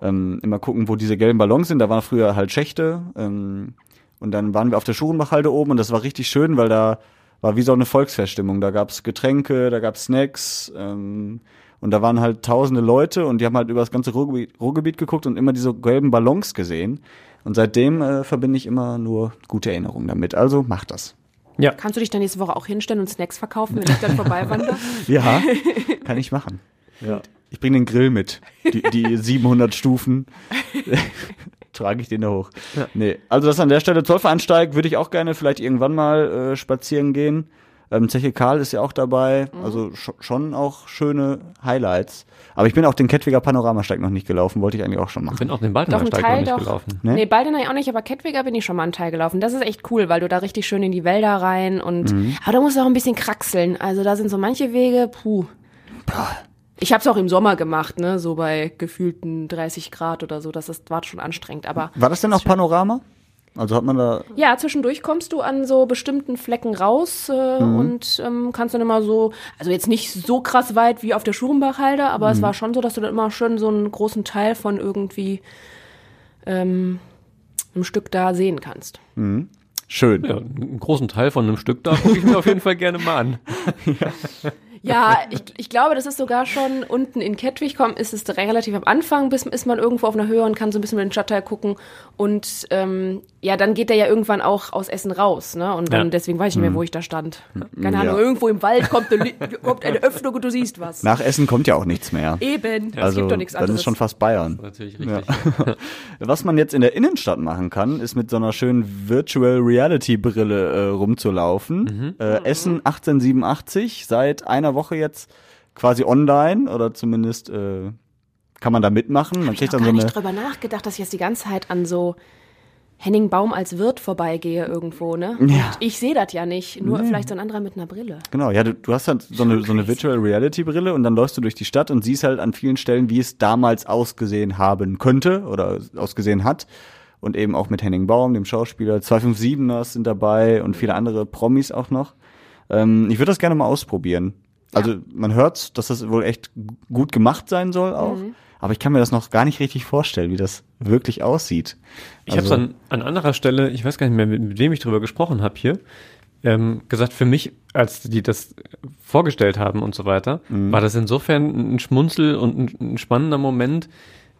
ähm, immer gucken, wo diese gelben Ballons sind. Da waren früher halt Schächte. Ähm, und dann waren wir auf der Schurenbachhalde oben und das war richtig schön, weil da war wie so eine Volksfeststimmung. Da gab's Getränke, da gab's Snacks. Ähm, und da waren halt tausende Leute und die haben halt über das ganze Ruhrgebiet, Ruhrgebiet geguckt und immer diese gelben Ballons gesehen. Und seitdem äh, verbinde ich immer nur gute Erinnerungen damit. Also mach das. Ja, Kannst du dich dann nächste Woche auch hinstellen und Snacks verkaufen, wenn ich dann vorbeiwandere? Ja, kann ich machen. Ja. Ich bringe den Grill mit. Die, die 700 Stufen trage ich den da hoch. Nee, also das an der Stelle Zollveransteig würde ich auch gerne vielleicht irgendwann mal äh, spazieren gehen. Ähm, Zeche Karl ist ja auch dabei, also sch schon auch schöne Highlights. Aber ich bin auch den Kettwiger Panoramasteig noch nicht gelaufen, wollte ich eigentlich auch schon ich machen. bin auch den Baldener Steig noch nicht doch. gelaufen. Ne? Nee, Baldener auch nicht, aber Kettwiger bin ich schon mal einen Teil gelaufen. Das ist echt cool, weil du da richtig schön in die Wälder rein und Mhm. aber da musst du auch ein bisschen kraxeln. Also da sind so manche Wege, puh. Ich habe es auch im Sommer gemacht, ne, so bei gefühlten 30 Grad oder so. Das ist, war schon anstrengend, aber War das denn auch Panorama? Also hat man da ja, zwischendurch kommst du an so bestimmten Flecken raus äh, Mhm. und ähm, kannst dann immer so, also jetzt nicht so krass weit wie auf der Schurenbachhalde, aber Mhm. es war schon so, dass du dann immer schön so einen großen Teil von irgendwie ähm, einem Stück da sehen kannst. schön. Ja, einen großen Teil von einem Stück da gucke ich mir auf jeden Fall gerne mal an. Ja, ich, ich glaube, das ist sogar schon unten in Kettwig kommen, ist es relativ am Anfang, bis ist man irgendwo auf einer Höhe und kann so ein bisschen über den Stadtteil gucken. Und ähm, ja, dann geht der ja irgendwann auch aus Essen raus, ne? Und dann Ja. deswegen weiß ich nicht mehr, wo ich da stand. Keine Ja. Ahnung, irgendwo im Wald kommt eine, kommt eine Öffnung und du siehst was. Nach Essen kommt ja auch nichts mehr. Eben, es Also gibt doch nichts dann anderes. ist schon fast Bayern. Natürlich richtig. Ja. Was man jetzt in der Innenstadt machen kann, ist mit so einer schönen Virtual Reality Brille äh, rumzulaufen. Äh, Essen 1887 seit einer Woche jetzt quasi online oder zumindest äh, kann man da mitmachen. Man ich habe kriegt gar dann so eine nicht drüber nachgedacht, dass ich jetzt die ganze Zeit an so Henning Baum als Wirt vorbeigehe irgendwo, ne? Ja. ich sehe das ja nicht, nur vielleicht so ein anderer mit einer Brille. Genau, ja, du, du hast halt so eine, so eine Virtual Reality Brille und dann läufst du durch die Stadt und siehst halt an vielen Stellen, wie es damals ausgesehen haben könnte oder ausgesehen hat. Und eben auch mit Henning Baum, dem Schauspieler, 257ers sind dabei und viele andere Promis auch noch. Ähm, ich würde das gerne mal ausprobieren. Also man hört, dass das wohl echt gut gemacht sein soll auch. Aber ich kann mir das noch gar nicht richtig vorstellen, wie das wirklich aussieht. Ich habe es an, an anderer Stelle, ich weiß gar nicht mehr, mit, mit wem ich drüber gesprochen habe hier, ähm, gesagt, für mich, als die das vorgestellt haben und so weiter, war das insofern ein Schmunzel und ein, ein spannender Moment,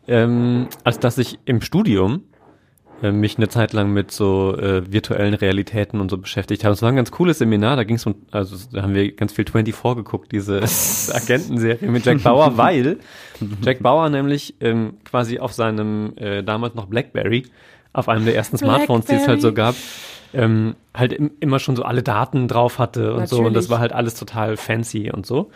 ähm, als dass ich im Studium äh, mich eine Zeit lang mit so äh, virtuellen Realitäten und so beschäftigt habe. Es war ein ganz cooles Seminar, da ging es um, also da haben wir ganz viel 24 geguckt, diese Agentenserie mit Jack Bauer, weil Jack Bauer nämlich ähm, quasi auf seinem äh, damals noch Blackberry, auf einem der ersten Smartphones, die es halt so gab, ähm, halt im, immer schon so alle Daten drauf hatte und so und das Natürlich. war halt alles total fancy und so.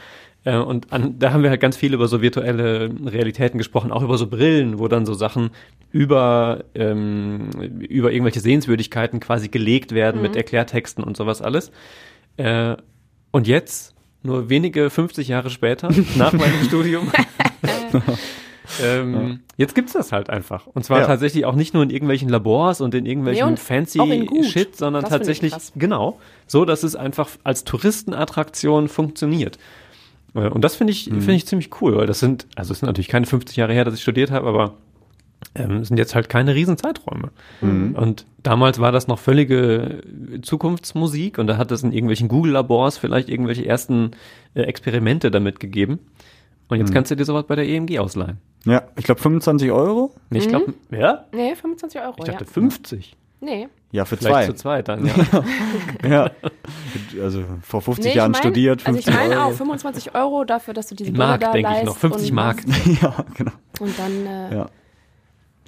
Äh, Und an, da haben wir halt ganz viel über so virtuelle Realitäten gesprochen, auch über so Brillen, wo dann so Sachen über, ähm, über irgendwelche Sehenswürdigkeiten quasi gelegt werden mit Erklärtexten und sowas alles. Äh, und jetzt, nur wenige 50 Jahre später, nach meinem Studium, ähm, jetzt gibt's das halt einfach. Und zwar Ja. tatsächlich auch nicht nur in irgendwelchen Labors und in irgendwelchen Nee, und fancy. Shit, sondern Das tatsächlich, genau, so, dass es einfach als Touristenattraktion funktioniert. Äh, Und das finde ich, finde ich ziemlich cool, weil das sind, also es sind natürlich keine 50 Jahre her, dass ich studiert habe, aber ähm, es sind jetzt halt keine riesen Zeiträume. Und damals war das noch völlige Zukunftsmusik und da hat es in irgendwelchen Google-Labors vielleicht irgendwelche ersten äh, Experimente damit gegeben. Und jetzt kannst du dir sowas bei der EMG ausleihen. Ja, ich glaube 25 Euro. Nee, Ich glaube, ja? Nee, 25 Euro, Ich dachte ja. 50. Nee. Ja, für Vielleicht zwei. zu zweit dann, ja. Ja. Also vor 50 Nee, ich Jahren mein- studiert, Also 50 ich meine Euro. auch 25 Euro dafür, dass du diese Mark, denke ich noch. 50 und Mark. ja, genau. Und dann, äh, Ja.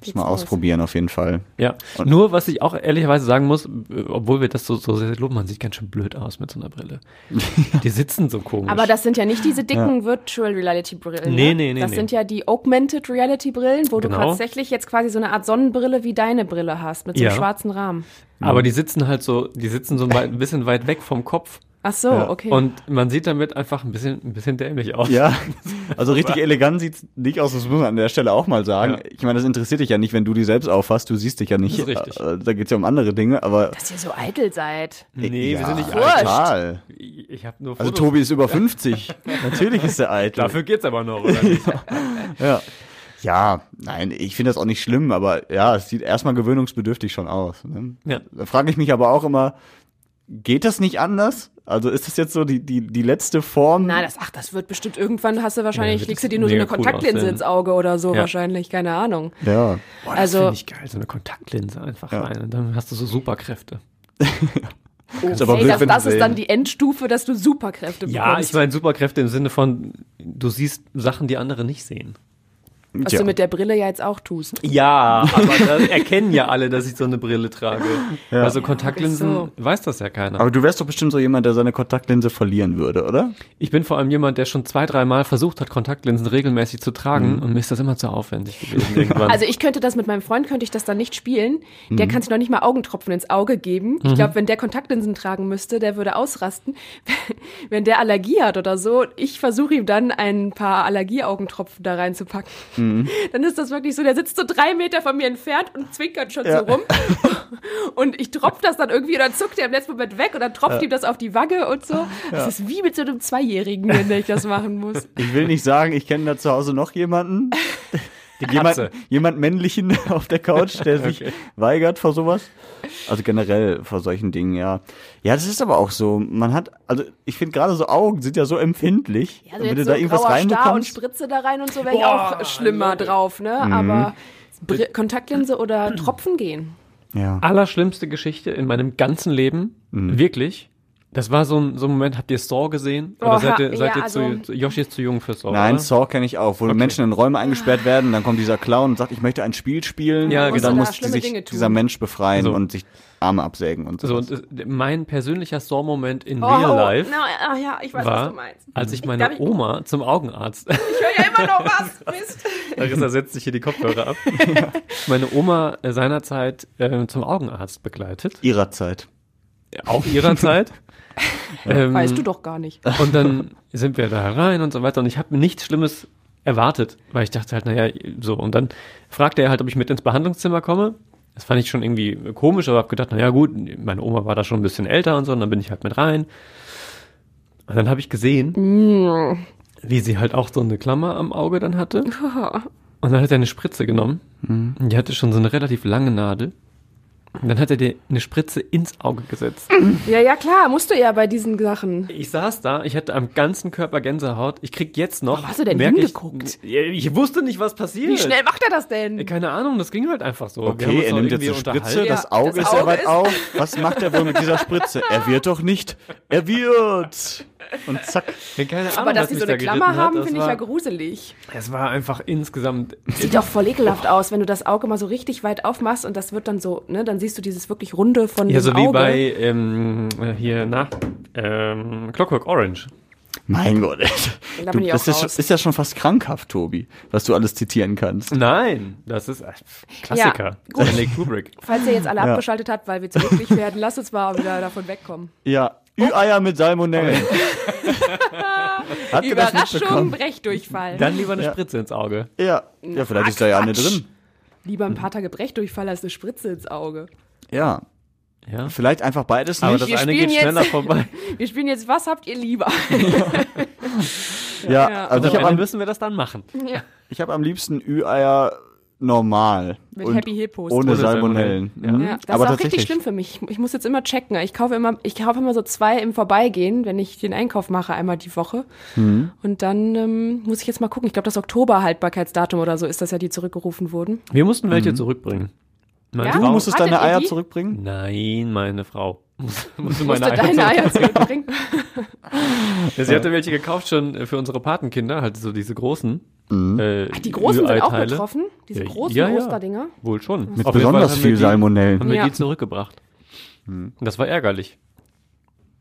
Das mal ausprobieren auf jeden Fall. Ja. Nur, was ich auch ehrlicherweise sagen muss, äh, obwohl wir das so, so sehr loben, man sieht ganz schön blöd aus mit so einer Brille. Die sitzen so komisch. Aber das sind ja nicht diese dicken Virtual Reality Brillen. Nee, ne? nee, nee, Das nee. sind ja die Augmented Reality Brillen, wo Genau. du tatsächlich jetzt quasi so eine Art Sonnenbrille wie deine Brille hast, mit so einem Ja. schwarzen Rahmen. Aber die sitzen halt so, die sitzen so ein bisschen weit weg vom Kopf. Ach so, Ja. okay. Und man sieht damit einfach ein bisschen, ein bisschen dämlich aus. Ja, also richtig elegant sieht's nicht aus, das muss man an der Stelle auch mal sagen. Ja. Ich meine, das interessiert dich ja nicht, wenn du die selbst auffasst, du siehst dich ja nicht. Das ist richtig. Äh, Da geht's ja um andere Dinge, aber Dass ihr so eitel seid. Nee, wir sind nicht Wurscht. total. Ich, habe nur Also Fotos. Tobi ist über 50. Natürlich ist er eitel. Dafür geht's aber noch, oder nicht? Ja. Ja, nein, ich finde das auch nicht schlimm, aber ja, es sieht erstmal gewöhnungsbedürftig schon aus. Ne? Ja. Da frage ich mich aber auch immer, geht das nicht anders? Also ist das jetzt so die, die, die letzte Form? Na, das, ach, das wird bestimmt irgendwann hast du wahrscheinlich, Ja, legst du dir nur so eine cool Kontaktlinse aussehen. ins Auge oder so Ja. wahrscheinlich, keine Ahnung. Ja. Boah, das Also- finde ich geil, so eine Kontaktlinse einfach Ja. rein. Und dann hast du so Superkräfte. Ist aber Hey, blöd, das, das ist dann die Endstufe, dass du Superkräfte Ja, bekommst. ich meine Superkräfte im Sinne von, du siehst Sachen, die andere nicht sehen. Was Tja. du mit der Brille ja jetzt auch tust. Ja, aber da erkennen ja alle, dass ich so eine Brille trage. Also Kontaktlinsen so. weiß das ja keiner. Aber du wärst doch bestimmt so jemand, der seine Kontaktlinse verlieren würde, oder? Ich bin vor allem jemand, der schon zwei, dreimal versucht hat, Kontaktlinsen regelmäßig zu tragen und mir ist das immer zu aufwendig gewesen irgendwann. Also ich könnte das mit meinem Freund, könnte ich das dann nicht spielen. Der Mhm. kann sich noch nicht mal Augentropfen ins Auge geben. Ich glaube, wenn der Kontaktlinsen tragen müsste, der würde ausrasten. wenn der Allergie hat oder so, ich versuche ihm dann ein paar Allergieaugentropfen da reinzupacken. Mhm. Dann ist das wirklich so, der sitzt so drei Meter von mir entfernt und zwinkert schon Ja. so rum. und ich tropf das dann irgendwie und dann zuckt er im letzten Moment weg und dann tropft ihm das auf die Wange und so. Das ist wie mit so einem Zweijährigen, wenn ich das machen muss. Ich will nicht sagen, ich kenne da zu Hause noch jemanden. Jemand, jemand männlichen auf der Couch, der sich Okay. weigert vor sowas. Also generell vor solchen Dingen, ja. Ja, das ist aber auch so. Man hat, also ich finde gerade so Augen sind ja so empfindlich. Ja, also wenn jetzt du so da irgendwas Star und reinbekommst. Spritze da rein und so wäre ich auch schlimmer drauf, ne? Mhm. Aber Br Kontaktlinse oder Tropfen gehen. Ja. Allerschlimmste Geschichte in meinem ganzen Leben, wirklich. Das war so ein, so ein Moment, habt ihr Saw gesehen? Oder Oha, seid ihr, seid ja, ihr also- zu, Yoshi ist zu jung für Saw, Nein, oder? Saw kenne ich auch, wo Menschen in Räume eingesperrt werden, dann kommt dieser Clown und sagt, ich möchte ein Spiel spielen. Ja, und genau. dann da muss sich dieser Mensch befreien So. und sich Arme absägen und so. So, und äh, mein persönlicher Saw-Moment in Oh, Real oh, Life na, ah, ja, ich weiß, was war, du meinst. als ich meine ich- Oma zum Augenarzt Ich höre ja immer noch was. Mist. Larissa setzt sich hier die Kopfhörer ab. Meine Oma äh, seinerzeit äh, zum Augenarzt begleitet. Ihrer Zeit. Auch ihrer Zeit. Ähm, Weißt du doch gar nicht. Und dann sind wir da rein und so weiter. Und ich habe nichts Schlimmes erwartet, weil ich dachte halt, naja, so. Und dann fragte er halt, ob ich mit ins Behandlungszimmer komme. Das fand ich schon irgendwie komisch, aber habe gedacht, naja, gut, meine Oma war da schon ein bisschen älter und so. Und dann bin ich halt mit rein. Und dann habe ich gesehen, wie sie halt auch so eine Klammer am Auge dann hatte. Und dann hat er eine Spritze genommen. Und die hatte schon so eine relativ lange Nadel. Und dann hat er dir eine Spritze ins Auge gesetzt. Ja, ja, klar, musst du ja bei diesen Sachen. Ich saß da, ich hatte am ganzen Körper Gänsehaut. Ich krieg jetzt noch. Warum hast du denn hingeguckt? Ich, ich wusste nicht, was passiert. Wie schnell macht er das denn? Keine Ahnung, das ging halt einfach so. Okay, er nimmt jetzt eine Spritze, das Auge das ist ja Auge weit ist- auf. Was macht er wohl mit dieser Spritze? Er wird doch nicht. Er wird. Und zack. Ja, keine Ahnung, Aber dass mich so da eine Klammer haben, finde ich ja gruselig. Es war einfach insgesamt. Sieht doch voll ekelhaft aus, wenn du das Auge mal so richtig weit aufmachst und das wird dann so, ne, dann siehst du dieses wirklich runde von Ja, dem so wie Auge. bei ähm, äh, hier nach ähm, Clockwork Orange. Mein Gott. Da Du, das ist, ist ja schon fast krankhaft, Tobi, was du alles zitieren kannst. Nein, das ist äh, Klassiker. gut. Stanley Kubrick. Falls ihr jetzt alle Ja. abgeschaltet habt, weil wir zu glücklich werden, lasst uns mal wieder davon wegkommen. Ja, Ü-Eier mit Salmonellen. Habt ihr das Überraschung, mitbekommen? Brechdurchfall. Dann lieber eine Ja. Spritze ins Auge. Ja. ja, vielleicht ist da ja eine drin. Lieber ein paar Tage Brechdurchfall als eine Spritze ins Auge. Ja, Ja. vielleicht einfach beides Aber nicht. das Wir eine spielen geht schneller jetzt- vorbei. Wir spielen jetzt, was habt ihr lieber? ja, Ja. also Und ich am habe Ende am, müssen wir das dann machen. ja. ich hab am liebsten Ü-Eier normal. Mit und Happy Hippos. Ohne Ohne Salmonellen. Salmonellen. Mhm. Ja, das Aber ist auch richtig schlimm für mich. Ich muss jetzt immer checken. Ich kaufe immer, ich kaufe immer so zwei im Vorbeigehen, wenn ich den Einkauf mache, einmal die Woche. Mhm. Und dann ähm, muss ich jetzt mal gucken. Ich glaube, das Oktoberhaltbarkeitsdatum oder so ist das ja, die zurückgerufen wurden. Wir mussten welche zurückbringen. Meine Ja? Du musstest Hattet deine Eier die? zurückbringen? Nein, meine Frau. Muss- Musste Musst meine du deine Eier zurückbringen. zurückbringen? Ja, sie hatte welche gekauft schon äh, für unsere Patenkinder, halt so diese großen. Äh, Ach, die großen sind auch betroffen? Diese Ja, großen ja, ja. Osterdinger? Wohl schon. Mit Auf besonders viel die- Salmonellen. Haben wir Ja. die zurückgebracht. Und das war ärgerlich.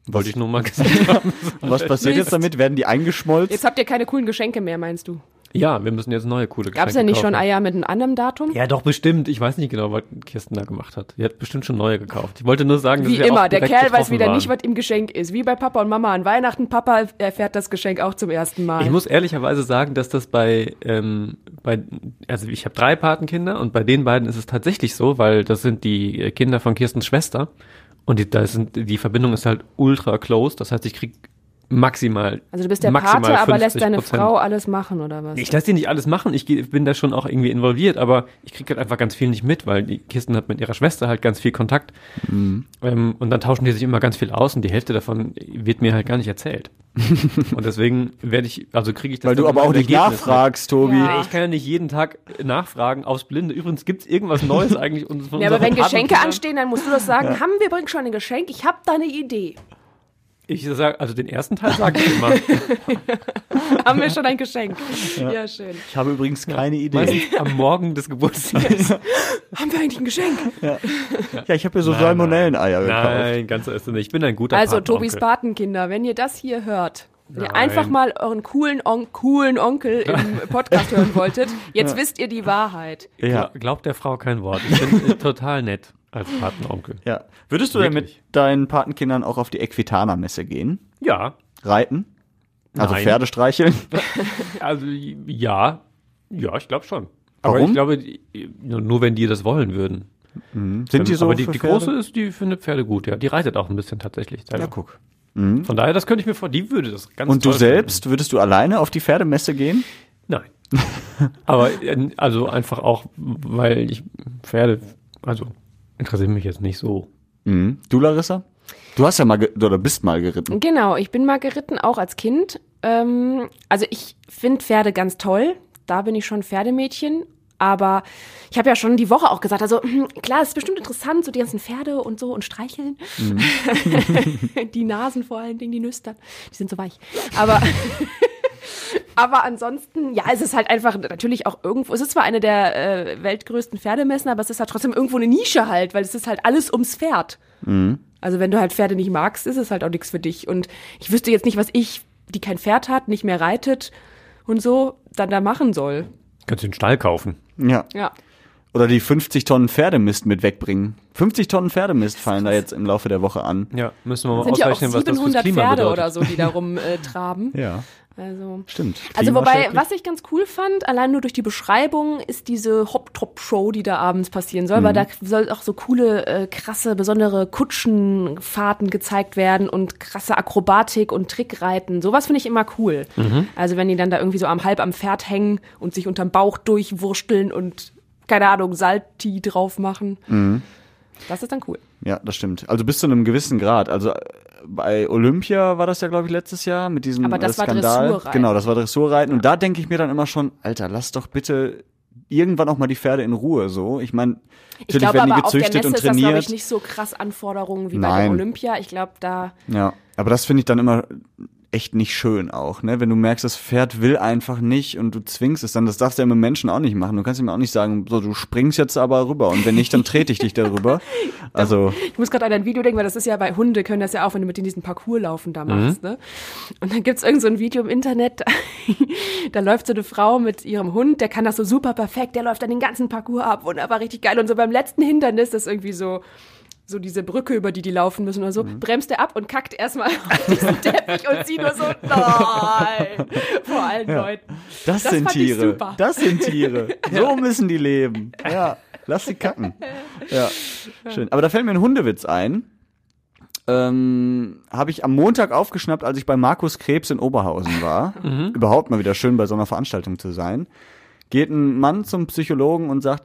Wollte ich nur mal gesagt haben. Und was passiert jetzt damit? Werden die eingeschmolzen? Jetzt habt ihr keine coolen Geschenke mehr, meinst du? Ja, wir müssen jetzt neue coole Geschenke Gab es ja nicht schon kaufen. Eier mit einem anderen Datum? Ja, doch, bestimmt. Ich weiß nicht genau, was Kirsten da gemacht hat. Die hat bestimmt schon neue gekauft. Ich wollte nur sagen, dass Wie wir auch immer, der direkt Kerl weiß wieder waren. nicht, was ihm Geschenk ist. Wie bei Papa und Mama an Weihnachten. Papa erfährt das Geschenk auch zum ersten Mal. Ich muss ehrlicherweise sagen, dass das bei, ähm, bei also ich habe drei Patenkinder und bei den beiden ist es tatsächlich so, weil das sind die Kinder von Kirstens Schwester und die, da sind, die Verbindung ist halt ultra close. Das heißt, ich krieg maximal. also du bist der Pate, aber lässt deine 50%. Frau alles machen, oder was? Ich lasse die nicht alles machen, ich bin da schon auch irgendwie involviert, aber ich kriege halt einfach ganz viel nicht mit, weil die Kirsten hat mit ihrer Schwester halt ganz viel Kontakt. Mhm. Ähm, und dann tauschen die sich immer ganz viel aus und die Hälfte davon wird mir halt gar nicht erzählt. und deswegen werde ich, also kriege ich das Weil du aber auch nicht Ergebnis mit. nachfragst, Tobi. Ja. Nee, Ich kann ja nicht jeden Tag nachfragen aufs Blinde. Übrigens, gibt's irgendwas Neues eigentlich? Von ja, aber wenn Geschenke anstehen, dann musst du das sagen. Haben wir übrigens schon ein Geschenk? Ich habe da eine Idee. Ich sag, also den ersten Teil sage ich immer. Haben wir schon ein Geschenk? Ja, schön. Ich habe übrigens keine Idee. Meistens am Morgen des Geburtstags. Haben wir eigentlich ein Geschenk? Ja, ich habe hier so Nein, Salmonellen-Eier gekauft. Nein, ganz so ist es nicht. Ich bin ein guter Also, Patenonkel. Tobis Patenkinder, wenn ihr das hier hört, wenn ihr einfach mal euren coolen, on coolen Onkel im Podcast hören wolltet, jetzt wisst ihr die Wahrheit. Ja. Gla- Glaubt der Frau kein Wort. Ich bin äh, total nett als Patenonkel. ja. Würdest du denn mit deinen Patenkindern auch auf die Equitana-Messe gehen? Ja, Reiten? Also Nein. Pferde streicheln? also ja, ja, ich glaube schon. Aber Warum? ich glaube, die- nur wenn die das wollen würden. Sind die so Aber die, für die Pferde? große ist, die findet Pferde gut, ja. Die reitet auch ein bisschen tatsächlich. selber. Ja, guck. Von daher, das könnte ich mir vor, die würde das ganz Und du toll selbst, würdest du alleine auf die Pferdemesse gehen? Finden. Nein. Aber äh, also einfach auch, weil ich Pferde, also interessiert mich jetzt nicht so. Mhm. Du, Larissa? Du hast ja mal, oder bist mal geritten. Genau, ich bin mal geritten, auch als Kind. Ähm, also ich finde Pferde ganz toll. Da bin ich schon Pferdemädchen. Aber ich habe ja schon die Woche auch gesagt, also klar, es ist bestimmt interessant, so die ganzen Pferde und so und streicheln. die Nasen vor allen Dingen, die Nüstern, die sind so weich. Aber Aber ansonsten, ja, es ist halt einfach natürlich auch irgendwo, es ist zwar eine der äh, weltgrößten Pferdemessen, aber es ist halt trotzdem irgendwo eine Nische halt, weil es ist halt alles ums Pferd. Also wenn du halt Pferde nicht magst, ist es halt auch nichts für dich. Und ich wüsste jetzt nicht, was ich, die kein Pferd hat, nicht mehr reitet und so, dann da machen soll. Kannst du den Stall kaufen. Ja. Ja. Oder die 50 Tonnen Pferdemist mit wegbringen. 50 Tonnen Pferdemist fallen da jetzt im Laufe der Woche an. Ja, müssen wir mal sind ja auch ausrechnen, was das fürs 700 Klima Pferde bedeutet. oder so, die da rum äh, traben. Ja, Also. stimmt. Also wobei, was ich ganz cool fand, allein nur durch die Beschreibung, ist diese Hop-Top-Show, die da abends passieren soll, weil da soll auch so coole, äh, krasse, besondere Kutschenfahrten gezeigt werden und krasse Akrobatik und Trickreiten. Sowas finde ich immer cool. Also wenn die dann da irgendwie so am halb am Pferd hängen und sich unterm Bauch durchwursteln und, keine Ahnung, Salti drauf machen. Das ist dann cool. Ja, das stimmt. Also bis zu einem gewissen Grad. Also äh, bei Olympia war das ja, glaube ich, letztes Jahr mit diesem Aber das äh, war Skandal. Dressurreiten. Genau, das war Dressurreiten. Und da denke ich mir dann immer schon, Alter, lass doch bitte irgendwann auch mal die Pferde in Ruhe. So, ich meine, Ich natürlich glaube werden die aber auf der gezüchtet Messe und ist das, glaube trainiert. ich, nicht so krass Anforderungen wie bei Nein. der Olympia. Ich glaube, da Ja, aber das finde ich dann immer echt nicht schön auch, ne? Wenn du merkst, das Pferd will einfach nicht und du zwingst es dann, das darfst du ja mit Menschen auch nicht machen. Du kannst ihm auch nicht sagen, so, du springst jetzt aber rüber und wenn nicht, dann trete ich dich darüber. Also, Ich muss gerade an ein Video denken, weil das ist ja bei Hunde, können das ja auch, wenn du mit denen diesen Parcours laufen da machst. Ne? Und dann gibt's irgend so ein Video im Internet, da läuft so eine Frau mit ihrem Hund, der kann das so super perfekt, der läuft dann den ganzen Parcours ab, wunderbar, richtig geil. Und so beim letzten Hindernis, das ist irgendwie so, so diese Brücke, über die die laufen müssen oder so, bremst er ab und kackt erstmal auf diesen Teppich und sie nur so, nein, vor allen Leuten. das, Das sind Tiere. Das sind Tiere. So müssen die leben. Ja, lass sie kacken. Ja, schön. Aber da fällt mir ein Hundewitz ein. Ähm, habe ich am Montag aufgeschnappt, als ich bei Markus Krebs in Oberhausen war. Überhaupt mal wieder schön bei so einer Veranstaltung zu sein. Geht ein Mann zum Psychologen und sagt,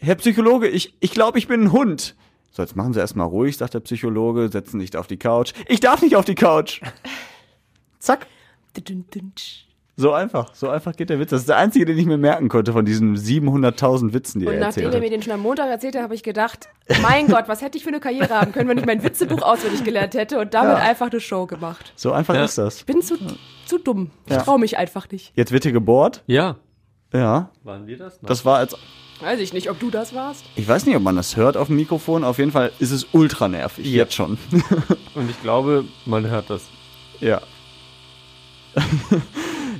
Herr Psychologe, ich, ich glaube, ich bin ein Hund. So, jetzt machen Sie erstmal ruhig, sagt der Psychologe, setzen sich da auf die Couch. Ich darf nicht auf die Couch. Zack. So einfach, so einfach geht der Witz. Das ist der einzige, den ich mir merken konnte von diesen 700.000 Witzen, die Und er nachdem erzählt er mir hat. den schon am Montag erzählt hat, habe ich gedacht, mein Gott, was hätte ich für eine Karriere haben können, wenn ich mein Witzebuch auswendig gelernt hätte und damit Ja. einfach eine Show gemacht. So einfach Ja. ist das. Ich bin zu, zu dumm. Ich Ja. traue mich einfach nicht. Jetzt wird hier gebohrt. Ja. Ja, Waren wir das? das war jetzt. Weiß ich nicht, ob du das warst. Ich weiß nicht, ob man das hört auf dem Mikrofon. Auf jeden Fall ist es ultra nervig. Ja. Jetzt schon. Und ich glaube, man hört das. ja.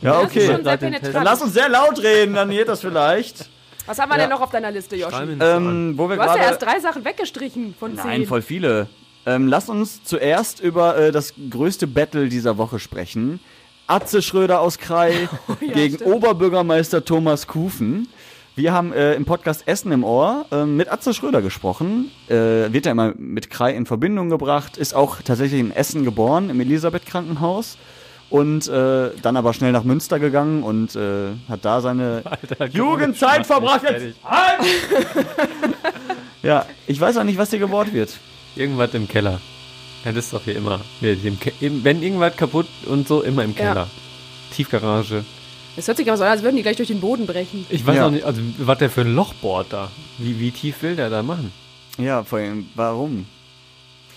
ja, Das ist okay. schon sehr Dann. Lass uns sehr laut reden, dann geht das vielleicht. Was haben wir denn noch auf deiner Liste, an. Ähm, wo wir Du hast ja erst drei Sachen weggestrichen von zehn. Nein, voll viele. Ähm, lass uns zuerst über äh, das größte Battle dieser Woche sprechen. Atze Schröder aus Krai ja, gegen stimmt. Oberbürgermeister Thomas Kufen. Wir haben äh, im Podcast Essen im Ohr äh, mit Atze Schröder gesprochen. Äh, wird ja immer mit Krai in Verbindung gebracht. Ist auch tatsächlich in Essen geboren, im Elisabeth-Krankenhaus. Und äh, dann aber schnell nach Münster gegangen und äh, hat da seine Alter, Jugendzeit verbracht. Jetzt. Fertig. Ja, ich weiß auch nicht, was hier gebohrt wird. Irgendwas im Keller. Ja, das ist doch hier immer. Nee, Ke Wenn irgendwas kaputt und so, immer im Keller. Tiefgarage. Es hört sich aber so an, als würden die gleich durch den Boden brechen. Ich weiß Ja. auch nicht, also was der für ein Loch bohrt da. Wie, wie tief will der da machen? Ja, vor allem, warum?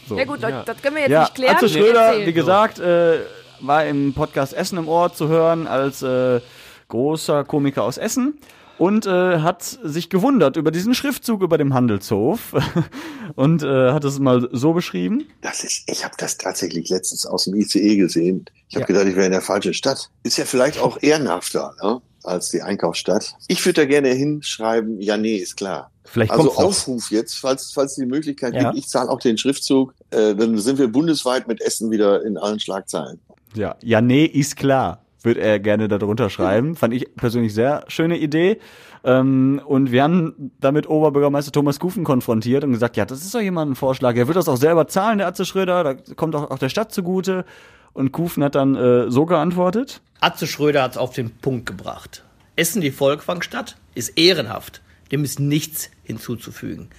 So. Ja gut, Ja. das können wir jetzt Ja, nicht klären. Atze Schröder, wie gesagt, äh, war im Podcast Essen im Ohr zu hören als äh, großer Komiker aus Essen und äh, hat sich gewundert über diesen Schriftzug über dem Handelshof und äh, hat es mal so beschrieben. Das ist, ich habe das tatsächlich letztens aus dem ICE gesehen. Ich habe Ja. gedacht, ich wäre in der falschen Stadt. Ist ja vielleicht auch ehrenhafter ne, als die Einkaufsstadt. Ich würde da gerne hinschreiben, ja, nee, ist klar. Vielleicht Also. Aufruf jetzt, falls, falls es die Möglichkeit Ja. gibt, ich zahle auch den Schriftzug, äh, dann sind wir bundesweit mit Essen wieder in allen Schlagzeilen. Ja, ja, nee, ist klar, würde er gerne darunter schreiben. Fand ich persönlich sehr schöne Idee. Ähm, und wir haben damit Oberbürgermeister Thomas Kufen konfrontiert und gesagt, ja, das ist doch jemand ein Vorschlag. Er wird das auch selber zahlen, der Atze Schröder, da kommt auch, auch der Stadt zugute. Und Kufen hat dann äh, so geantwortet. Atze Schröder hat es auf den Punkt gebracht. Essen die Volkwangstadt ist ehrenhaft. Dem ist nichts hinzuzufügen.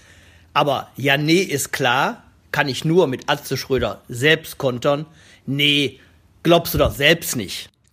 Aber ja, nee, ist klar, kann ich nur mit Atze Schröder selbst kontern. Nee, glaubst du doch selbst nicht.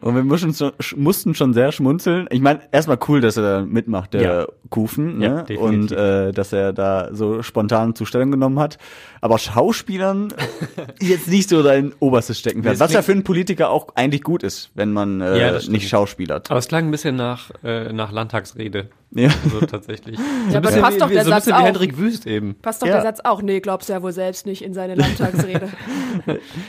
Und wir mussten, schon- mussten schon sehr schmunzeln. Ich meine, erstmal cool, dass er da mitmacht, der Ja. Kufen, Ja, ne? definitiv. und äh, dass er da so spontan zu Stellung genommen hat. Aber Schauspielern jetzt nicht so sein oberstes Steckenpferd. Was ja für einen Politiker auch eigentlich gut ist, wenn man äh, Ja, nicht schauspielert. Aber es klang ein bisschen nach, äh, nach Landtagsrede. Ja. Also tatsächlich. Ja, aber bisschen passt wie, doch der so Satz auch. Hendrik Wüst eben. Passt doch Ja. der Satz auch. Nee, glaubst du ja wohl selbst nicht in seine Landtagsrede.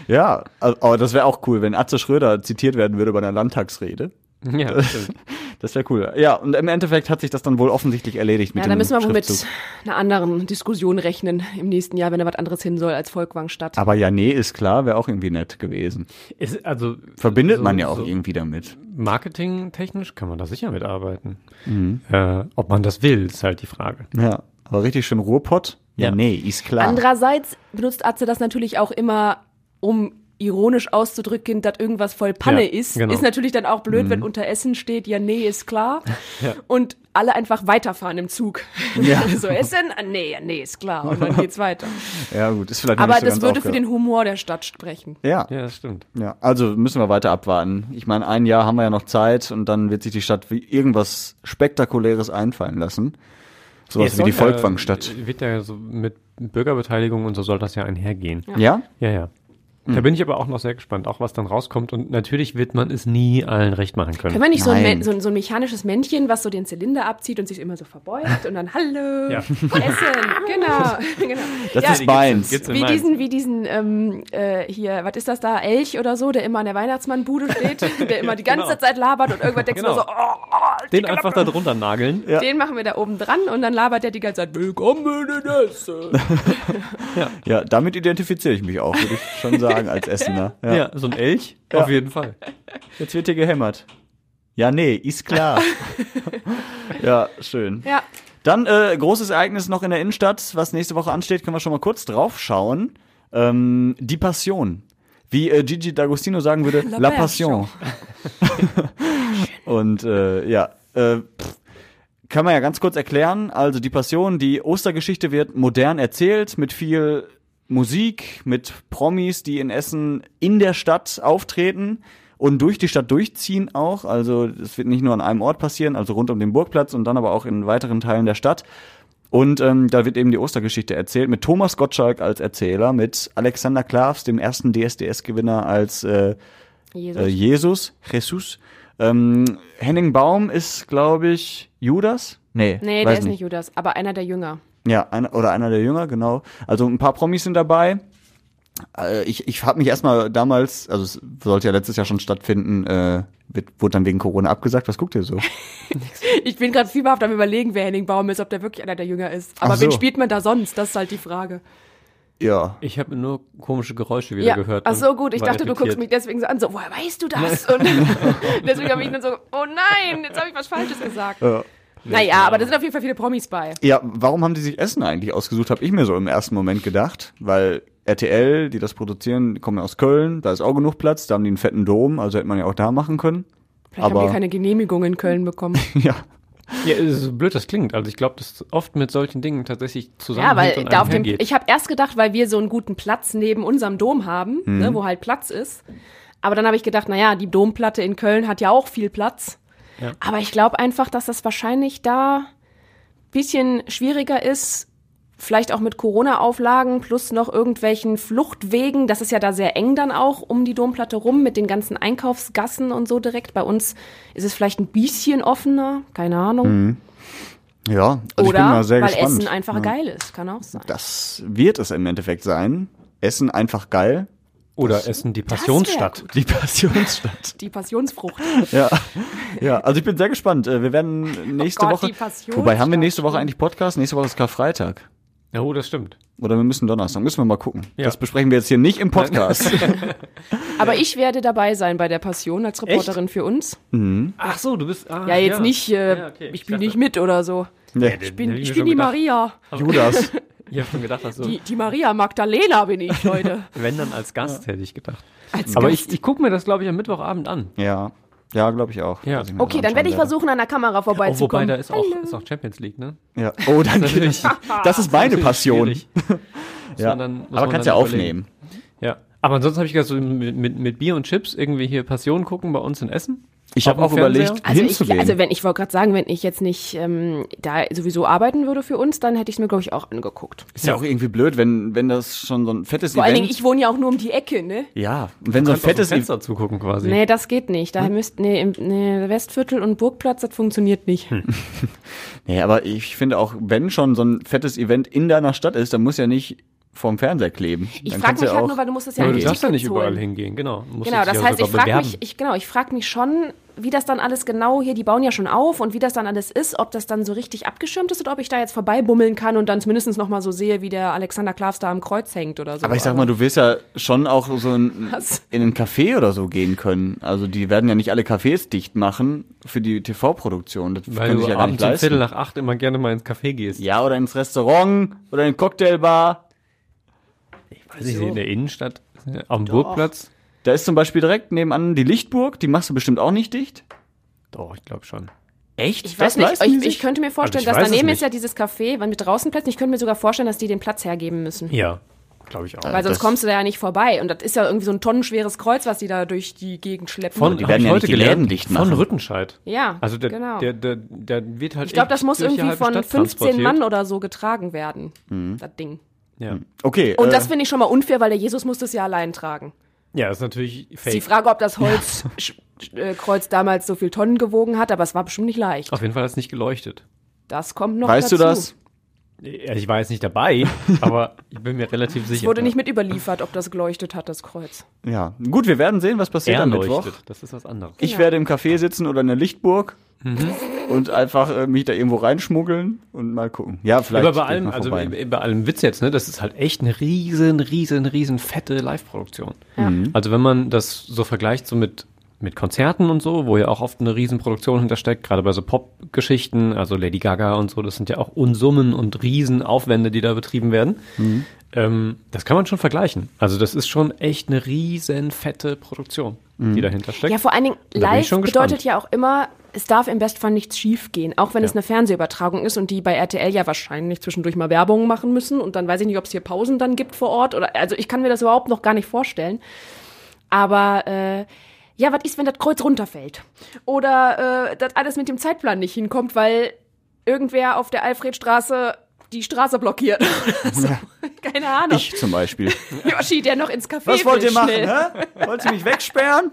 Ja, also- aber das wäre auch cool, wenn Atze Schröder zitiert werden würde bei einer Landtagsrede. Ja, das. Das wäre cool. Ja, und im Endeffekt hat sich das dann wohl offensichtlich erledigt mit ja, dem da müssen wir wohl mit einer anderen Diskussion rechnen im nächsten Jahr, wenn da was anderes hin soll als Volkwangstadt. Aber ja, nee, ist klar, wäre auch irgendwie nett gewesen. Ist, also, Verbindet so- man ja auch so irgendwie damit. Marketingtechnisch kann man da sicher mitarbeiten. Mhm. Äh, ob man das will, ist halt die Frage. Ja, aber richtig schön Ruhrpott? Ja, Ja. nee, ist klar. Andererseits benutzt Atze das natürlich auch immer, um ironisch auszudrücken, dass irgendwas voll Panne Ja, ist. genau. Ist natürlich dann auch blöd, Mhm. wenn unter Essen steht, ja, nee, ist klar. Ja. Und alle einfach weiterfahren im Zug. Ja. so, Essen? Ah, nee, ja, nee, ist klar. Und dann geht's weiter. Ja, gut, ist vielleicht Aber nicht so das ganz würde für den Humor der Stadt sprechen. Ja, Ja, das stimmt. ja, also müssen wir weiter abwarten. Ich meine, ein Jahr haben wir ja noch Zeit und dann wird sich die Stadt wie irgendwas Spektakuläres einfallen lassen. Sowas wie die Volkwangstadt. Wird ja so mit Bürgerbeteiligung und so soll das ja einhergehen. Ja? Ja, ja. Da bin ich aber auch noch sehr gespannt, auch was dann rauskommt. Und natürlich wird man es nie allen recht machen können. Können wir nicht so ein, so, ein, so ein mechanisches Männchen, was so den Zylinder abzieht und sich immer so verbeugt und dann Hallo, Ja. Essen, genau. genau. Das Ja, ist meins. gibt's Wie diesen, wie diesen, ähm, äh, hier, was ist das da, Elch oder so, der immer an der Weihnachtsmannbude steht, der immer die ganze Genau. Zeit labert und irgendwann denkst du Genau. so, oh, oh, Den einfach da drunter nageln. Ja. den machen wir da oben dran und dann labert der die ganze Zeit, willkommen in Essen. Ja, damit identifiziere ich mich auch, würde ich schon sagen, als Essener. Ja, so ein Elch, Ja. auf jeden Fall. Jetzt wird hier gehämmert. Ja, nee, ist klar. ja, schön. Ja, Dann äh, großes Ereignis noch in der Innenstadt, was nächste Woche ansteht, können wir schon mal kurz drauf schauen. Ähm, die Passion. Wie äh, Gigi D'Agostino sagen würde, La La, Passion. Passion. Und äh, ja, äh, pff, kann man ja ganz kurz erklären. Also die Passion, die Ostergeschichte wird modern erzählt mit viel Musik, mit Promis, die in Essen in der Stadt auftreten und durch die Stadt durchziehen auch. Also es wird nicht nur an einem Ort passieren, also rund um den Burgplatz und dann aber auch in weiteren Teilen der Stadt. Und ähm, da wird eben die Ostergeschichte erzählt mit Thomas Gottschalk als Erzähler, mit Alexander Klavs, dem ersten DSDS-Gewinner als äh, Jesus. äh, Jesus, Jesus. Ähm, Henning Baum ist, glaube ich, Judas? Nee, Nee, der ist nicht Judas, aber einer der Jünger. Ja, einer, oder einer der Jünger, genau. Also ein paar Promis sind dabei. Äh, ich ich habe mich erstmal damals, also es sollte ja letztes Jahr schon stattfinden, äh, wird, wurde dann wegen Corona abgesagt. Was guckt ihr so? Ich bin gerade fieberhaft am überlegen, wer Henning Baum ist, ob der wirklich einer der Jünger ist. Aber Ach wen so. spielt man da sonst? Das ist halt die Frage. Ja. Ich habe nur komische Geräusche wieder ja, gehört. ach so gut. Ich dachte, du guckst irritiert. mich deswegen so an, so, woher weißt du das? Und deswegen habe ich dann so, oh nein, jetzt habe ich was Falsches gesagt. Ja. Naja, aber da sind auf jeden Fall viele Promis bei. Ja, warum haben die sich Essen eigentlich ausgesucht, habe ich mir so im ersten Moment gedacht. Weil RTL, die das produzieren, die kommen ja aus Köln, da ist auch genug Platz, da haben die einen fetten Dom, also hätte man ja auch da machen können. Vielleicht haben Aber die keine Genehmigung in Köln bekommen. ja. Ja, es ist so blöd das klingt. Also ich glaube, dass oft mit solchen Dingen tatsächlich Ja, zusammenhängt weil und da auf dem, ich habe erst gedacht, weil wir so einen guten Platz neben unserem Dom haben, Mhm. ne, wo halt Platz ist. Aber dann habe ich gedacht, naja, die Domplatte in Köln hat ja auch viel Platz. Ja. Aber ich glaube einfach, dass das wahrscheinlich da bisschen schwieriger ist, vielleicht auch mit Corona-Auflagen plus noch irgendwelchen Fluchtwegen. Das ist ja da sehr eng dann auch um die Domplatte rum mit den ganzen Einkaufsgassen und so direkt. Bei uns ist es vielleicht ein bisschen offener, keine Ahnung. Mhm. Ja, also ich bin Oder mal sehr weil gespannt. Essen einfach ja. geil ist, kann auch sein. Das wird es im Endeffekt sein. Essen einfach geil. Oder Essen die Passionsstadt. Die Passionsstadt. Die Passionsfrucht. Ja. ja, also ich bin sehr gespannt. Äh, Wir werden nächste Oh Gott, Woche. Wobei haben wir nächste Woche eigentlich Podcast? Nächste Woche ist Karfreitag. Ja, oh, das stimmt. Oder wir müssen Donnerstag. Müssen wir mal gucken. Ja. Das besprechen wir jetzt hier nicht im Podcast. Aber ich werde dabei sein bei der Passion als Reporterin für uns. mhm. Ach so, du bist. Ah, ja, jetzt nicht, äh, Ja, okay. ich spiele nicht mit oder so. Nee. Ich bin, ich bin die gedacht. Maria. Judas. Ich habe schon gedacht, dass so, Die, die Maria Magdalena bin ich, Leute. wenn dann als Gast hätte ich gedacht. Als Aber Gast. ich, ich gucke mir das, glaube ich, am Mittwochabend an. Ja. Ja, glaube ich auch. Ja. ich das Okay, dann werde ich versuchen, an der Kamera Oh, wobei, vorbeizukommen. da ist auch, ist auch Champions League, ne? Ja. Oh, dann Natürlich. Das ist meine Passion. Ja. dann- Aber man kannst ja überlegen. aufnehmen. Ja. Aber ansonsten habe ich gedacht, so mit, mit, mit Bier und Chips irgendwie hier Passion gucken bei uns in Essen. Ich habe auch überlegt? Also, ich, hinzugehen. also wenn ich wollte gerade sagen, wenn ich jetzt nicht ähm, da sowieso arbeiten würde für uns, dann hätte ich es mir, glaube ich, auch angeguckt. ist ja auch irgendwie blöd, wenn, wenn das schon so ein fettes Vor allen Event Dingen, ich wohne ja auch nur um die Ecke, ne? Ja, und wenn so ein fettes Event. Fenster zugucken quasi. Nee, das geht nicht. Hm? Da müsst, nee, im, nee, Westviertel und Burgplatz, das funktioniert nicht. Nee, aber ich finde auch, wenn schon so ein fettes Event in deiner Stadt ist, dann muss ja nicht vorm Fernseher kleben. Ich frage mich ja halt auch- nur, weil du musst es ja Aber du darfst ja nicht Tickets überall holen. hingehen, genau. Genau, das ja heißt, ich frage mich, ich, genau, ich frage mich schon, wie das dann alles genau hier, die bauen ja schon auf und wie das dann alles ist, ob das dann so richtig abgeschirmt ist oder ob ich da jetzt vorbeibummeln kann und dann zumindest noch mal so sehe, wie der Alexander Klavs da am Kreuz hängt oder so. Aber ich sag mal, du wirst ja schon auch so in, Was? in einen Café oder so gehen können. Also die werden ja nicht alle Cafés dicht machen für die TV-Produktion. Das Weil du ja gar nicht abends um leisten. Viertel nach acht immer gerne mal ins Café gehst. Ja, oder ins Restaurant oder in eine Cocktailbar. Weiß ich nicht, in der Innenstadt, äh, am Burgplatz. Da ist zum Beispiel direkt nebenan die Lichtburg, die machst du bestimmt auch nicht dicht. Doch, ich glaube schon. Echt? Ich weiß nicht, ich, ich könnte mir vorstellen, Also dass daneben ist ja dieses Café, weil mit draußen Plätzen, ich könnte mir sogar vorstellen, dass die den Platz hergeben müssen. Ja, glaube ich auch. Weil sonst kommst du da ja nicht vorbei. Und das ist ja irgendwie so ein tonnenschweres Kreuz, was die da durch die Gegend schleppen. Von, die werden ja heute nicht die gelernt, Läden dicht Von machen. Rüttenscheid. ja, Also der, genau. der, der, der wird halt ich glaube, das muss irgendwie von Stadt 15 transportiert. Mann oder so getragen werden, Mhm. das Ding. Ja. Okay. Und äh, das finde ich schon mal unfair, weil der Jesus muss das ja allein tragen. ja, das ist natürlich Ist die fake. Frage, ob das Holzkreuz damals so viel Tonnen gewogen hat, aber es war bestimmt nicht leicht. Auf jeden Fall hat es nicht geleuchtet. Das kommt noch weißt dazu. du das? Ja, Ich war jetzt nicht dabei, aber ich bin mir relativ Es sicher. wurde nicht mit überliefert, ob das geleuchtet hat, das Kreuz. Ja. Gut, wir werden sehen, was passiert am Mittwoch. Das ist was anderes. Ich Ja. werde im Café sitzen oder in der Lichtburg Mhm. und einfach äh, mich da irgendwo reinschmuggeln und mal gucken. Ja, vielleicht. Aber bei allem, also bei, bei allem Witz jetzt, ne, das ist halt echt eine riesen, riesen, riesen fette Live-Produktion. Mhm. Also wenn man das so vergleicht so mit, mit Konzerten und so, wo ja auch oft eine riesen Produktion hintersteckt, gerade bei so Pop-Geschichten, also Lady Gaga und so, das sind ja auch Unsummen und Riesenaufwände, die da betrieben werden. Mhm. Ähm, das kann man schon vergleichen. Also das ist schon echt eine riesen fette Produktion, Mhm. die dahinter steckt. Ja, vor allen Dingen, live schon bedeutet gespannt. ja auch immer, es darf im Bestfall nichts schief gehen, auch wenn Ja. es eine Fernsehübertragung ist und die bei RTL ja wahrscheinlich zwischendurch mal Werbung machen müssen und dann weiß ich nicht, ob es hier Pausen dann gibt vor Ort oder also ich kann mir das überhaupt noch gar nicht vorstellen. Aber äh, ja, was ist, wenn das Kreuz runterfällt? Oder äh, dass alles mit dem Zeitplan nicht hinkommt, weil irgendwer auf der Alfredstraße die Straße blockiert. so. Keine Ahnung. Ich zum Beispiel. Yoshi, der noch ins Café Was wollt ihr machen, hä? Wollt ihr mich wegsperren?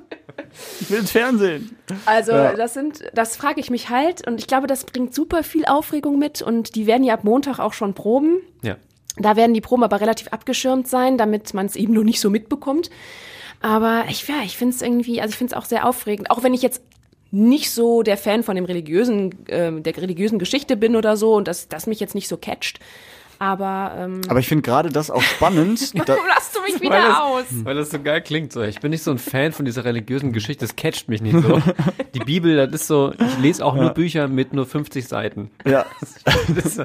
Ich will ins Fernsehen. Also Ja. das sind, das frage ich mich halt und ich glaube, das bringt super viel Aufregung mit und die werden ja ab Montag auch schon proben. Ja. Da werden die Proben aber relativ abgeschirmt sein, damit man es eben nur nicht so mitbekommt. Aber ich, ja, ich finde es irgendwie, also ich finde es auch sehr aufregend, auch wenn ich jetzt nicht so der Fan von dem religiösen, ähm, der religiösen Geschichte bin oder so und das, das mich jetzt nicht so catcht. Aber, ähm, Aber ich finde gerade das auch spannend. da, warum lasst du mich wieder weil das, aus? Weil das so geil klingt. So. Ich bin nicht so ein Fan von dieser religiösen Geschichte, das catcht mich nicht so. Die Bibel, das ist so, ich lese auch nur Bücher mit nur 50 Seiten. ja. Das ist,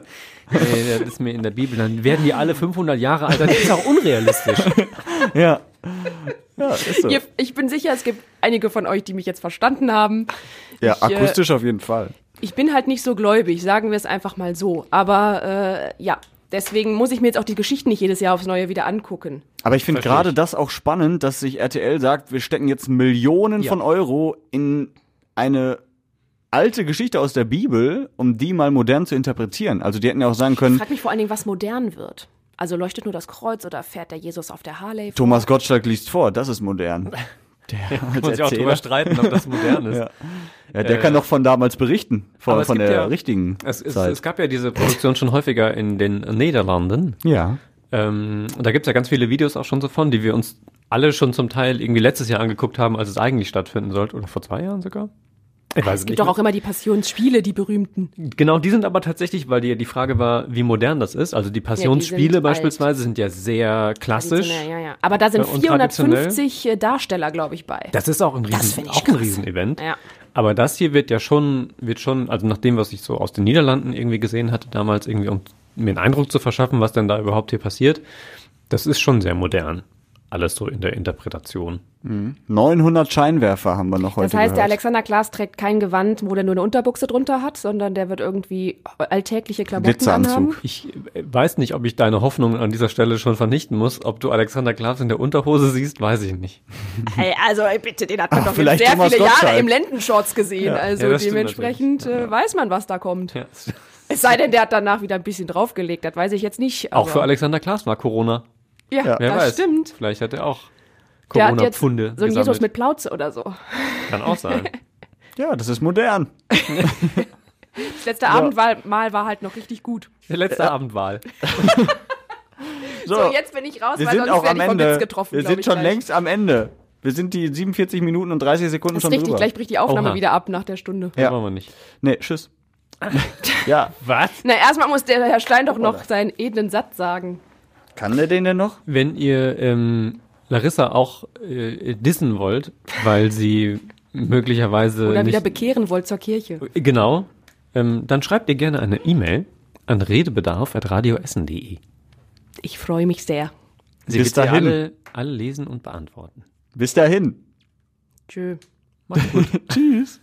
nee, das ist mir in der Bibel, dann werden die alle 500 Jahre alt, das ist auch unrealistisch. ja. Ja, ist so. Ich bin sicher, es gibt einige von euch, die mich jetzt verstanden haben. Ja, ich, äh, akustisch auf jeden Fall. Ich bin halt nicht so gläubig, sagen wir es einfach mal so. Aber äh, ja, deswegen muss ich mir jetzt auch die Geschichten nicht jedes Jahr aufs Neue wieder angucken. Aber ich finde gerade ich. das auch spannend, dass sich RTL sagt, wir stecken jetzt Millionen Ja. von Euro in eine alte Geschichte aus der Bibel, um die mal modern zu interpretieren. Also die hätten ja auch sagen Ich können, frage mich vor allen Dingen, was modern wird. Also leuchtet nur das Kreuz oder fährt der Jesus auf der Harley? vor? Thomas Gottschalk liest vor, das ist modern. Der Kann als man sich auch drüber streiten, ob das modern ist. Ja. Ja, der Äh, kann doch von damals berichten, von, von der ja- richtigen Es, es, Zeit. es gab ja diese Produktion schon häufiger in den Niederlanden. ja. Ähm, und da gibt's ja ganz viele Videos auch schon so von, die wir uns alle schon zum Teil irgendwie letztes Jahr angeguckt haben, als es eigentlich stattfinden sollte. Oder vor zwei Jahren sogar. Ich weiß Es gibt doch auch immer die Passionsspiele, die berühmten. Genau, die sind aber tatsächlich, weil die, die Frage war, wie modern das ist. Also die Passionsspiele sind beispielsweise sind ja sehr klassisch. Ja, ja. Aber da sind Ja, und traditionell. 450 äh, Darsteller, glaube ich, bei. Das ist auch ein Riesen, auch ein. Riesenevent. Ja. Aber das hier wird ja schon, wird schon, also nach dem, was ich so aus den Niederlanden irgendwie gesehen hatte damals, irgendwie, um mir einen Eindruck zu verschaffen, was denn da überhaupt hier passiert, das ist schon sehr modern. Alles so in der Interpretation. 900 Scheinwerfer haben wir noch heute Das heißt, der gehört. Alexander Klaas trägt kein Gewand, wo der nur eine Unterbuchse drunter hat, sondern der wird irgendwie alltägliche Klamotten Glitzeranzug. anhaben. Ich äh, weiß nicht, ob ich deine Hoffnung an dieser Stelle schon vernichten muss. Ob du Alexander Klaas in der Unterhose siehst, weiß ich nicht. Ey, also ey, bitte, den hat man Ach, doch sehr Thomas viele Jahre im Lendenshorts gesehen. also Ja, das stimmt dementsprechend äh, weiß man, was da kommt. Ja. Es sei denn, der hat danach wieder ein bisschen draufgelegt, das weiß ich jetzt nicht. Auch für Alexander Klaas war Corona. Ja, Ja. Wer das weiß. stimmt. Vielleicht hat er auch jetzt so Corona-Pfunde ein Jesus mit Plauze oder so. Kann auch sein. Ja, das ist modern. Das letzte Abendmahl Mal war halt noch richtig gut. Der letzte Abendwahl. So, So, jetzt bin ich raus, wir weil sind sonst auch werde am ich vom Blitz Ende. getroffen. Wir sind ich schon gleich. längst am Ende. Wir sind die 47 Minuten und 30 Sekunden Das schon ist richtig, drüber. gleich bricht die Aufnahme Oha. wieder ab nach der Stunde. Ja. Wollen wir nicht. Nee, tschüss. ja, Was? Na, erstmal muss der Herr Stein doch noch seinen edlen Satz sagen. Kann der den denn noch? Wenn ihr ähm, Larissa auch äh, dissen wollt, weil sie möglicherweise Oder wieder nicht, bekehren wollt zur Kirche. genau, ähm, dann schreibt ihr gerne eine E-Mail an redebedarf@radioessen.de. Ich freue mich sehr. Sie Bis dahin. alle, alle lesen und beantworten. Bis dahin. Tschö. Macht's gut. Tschüss.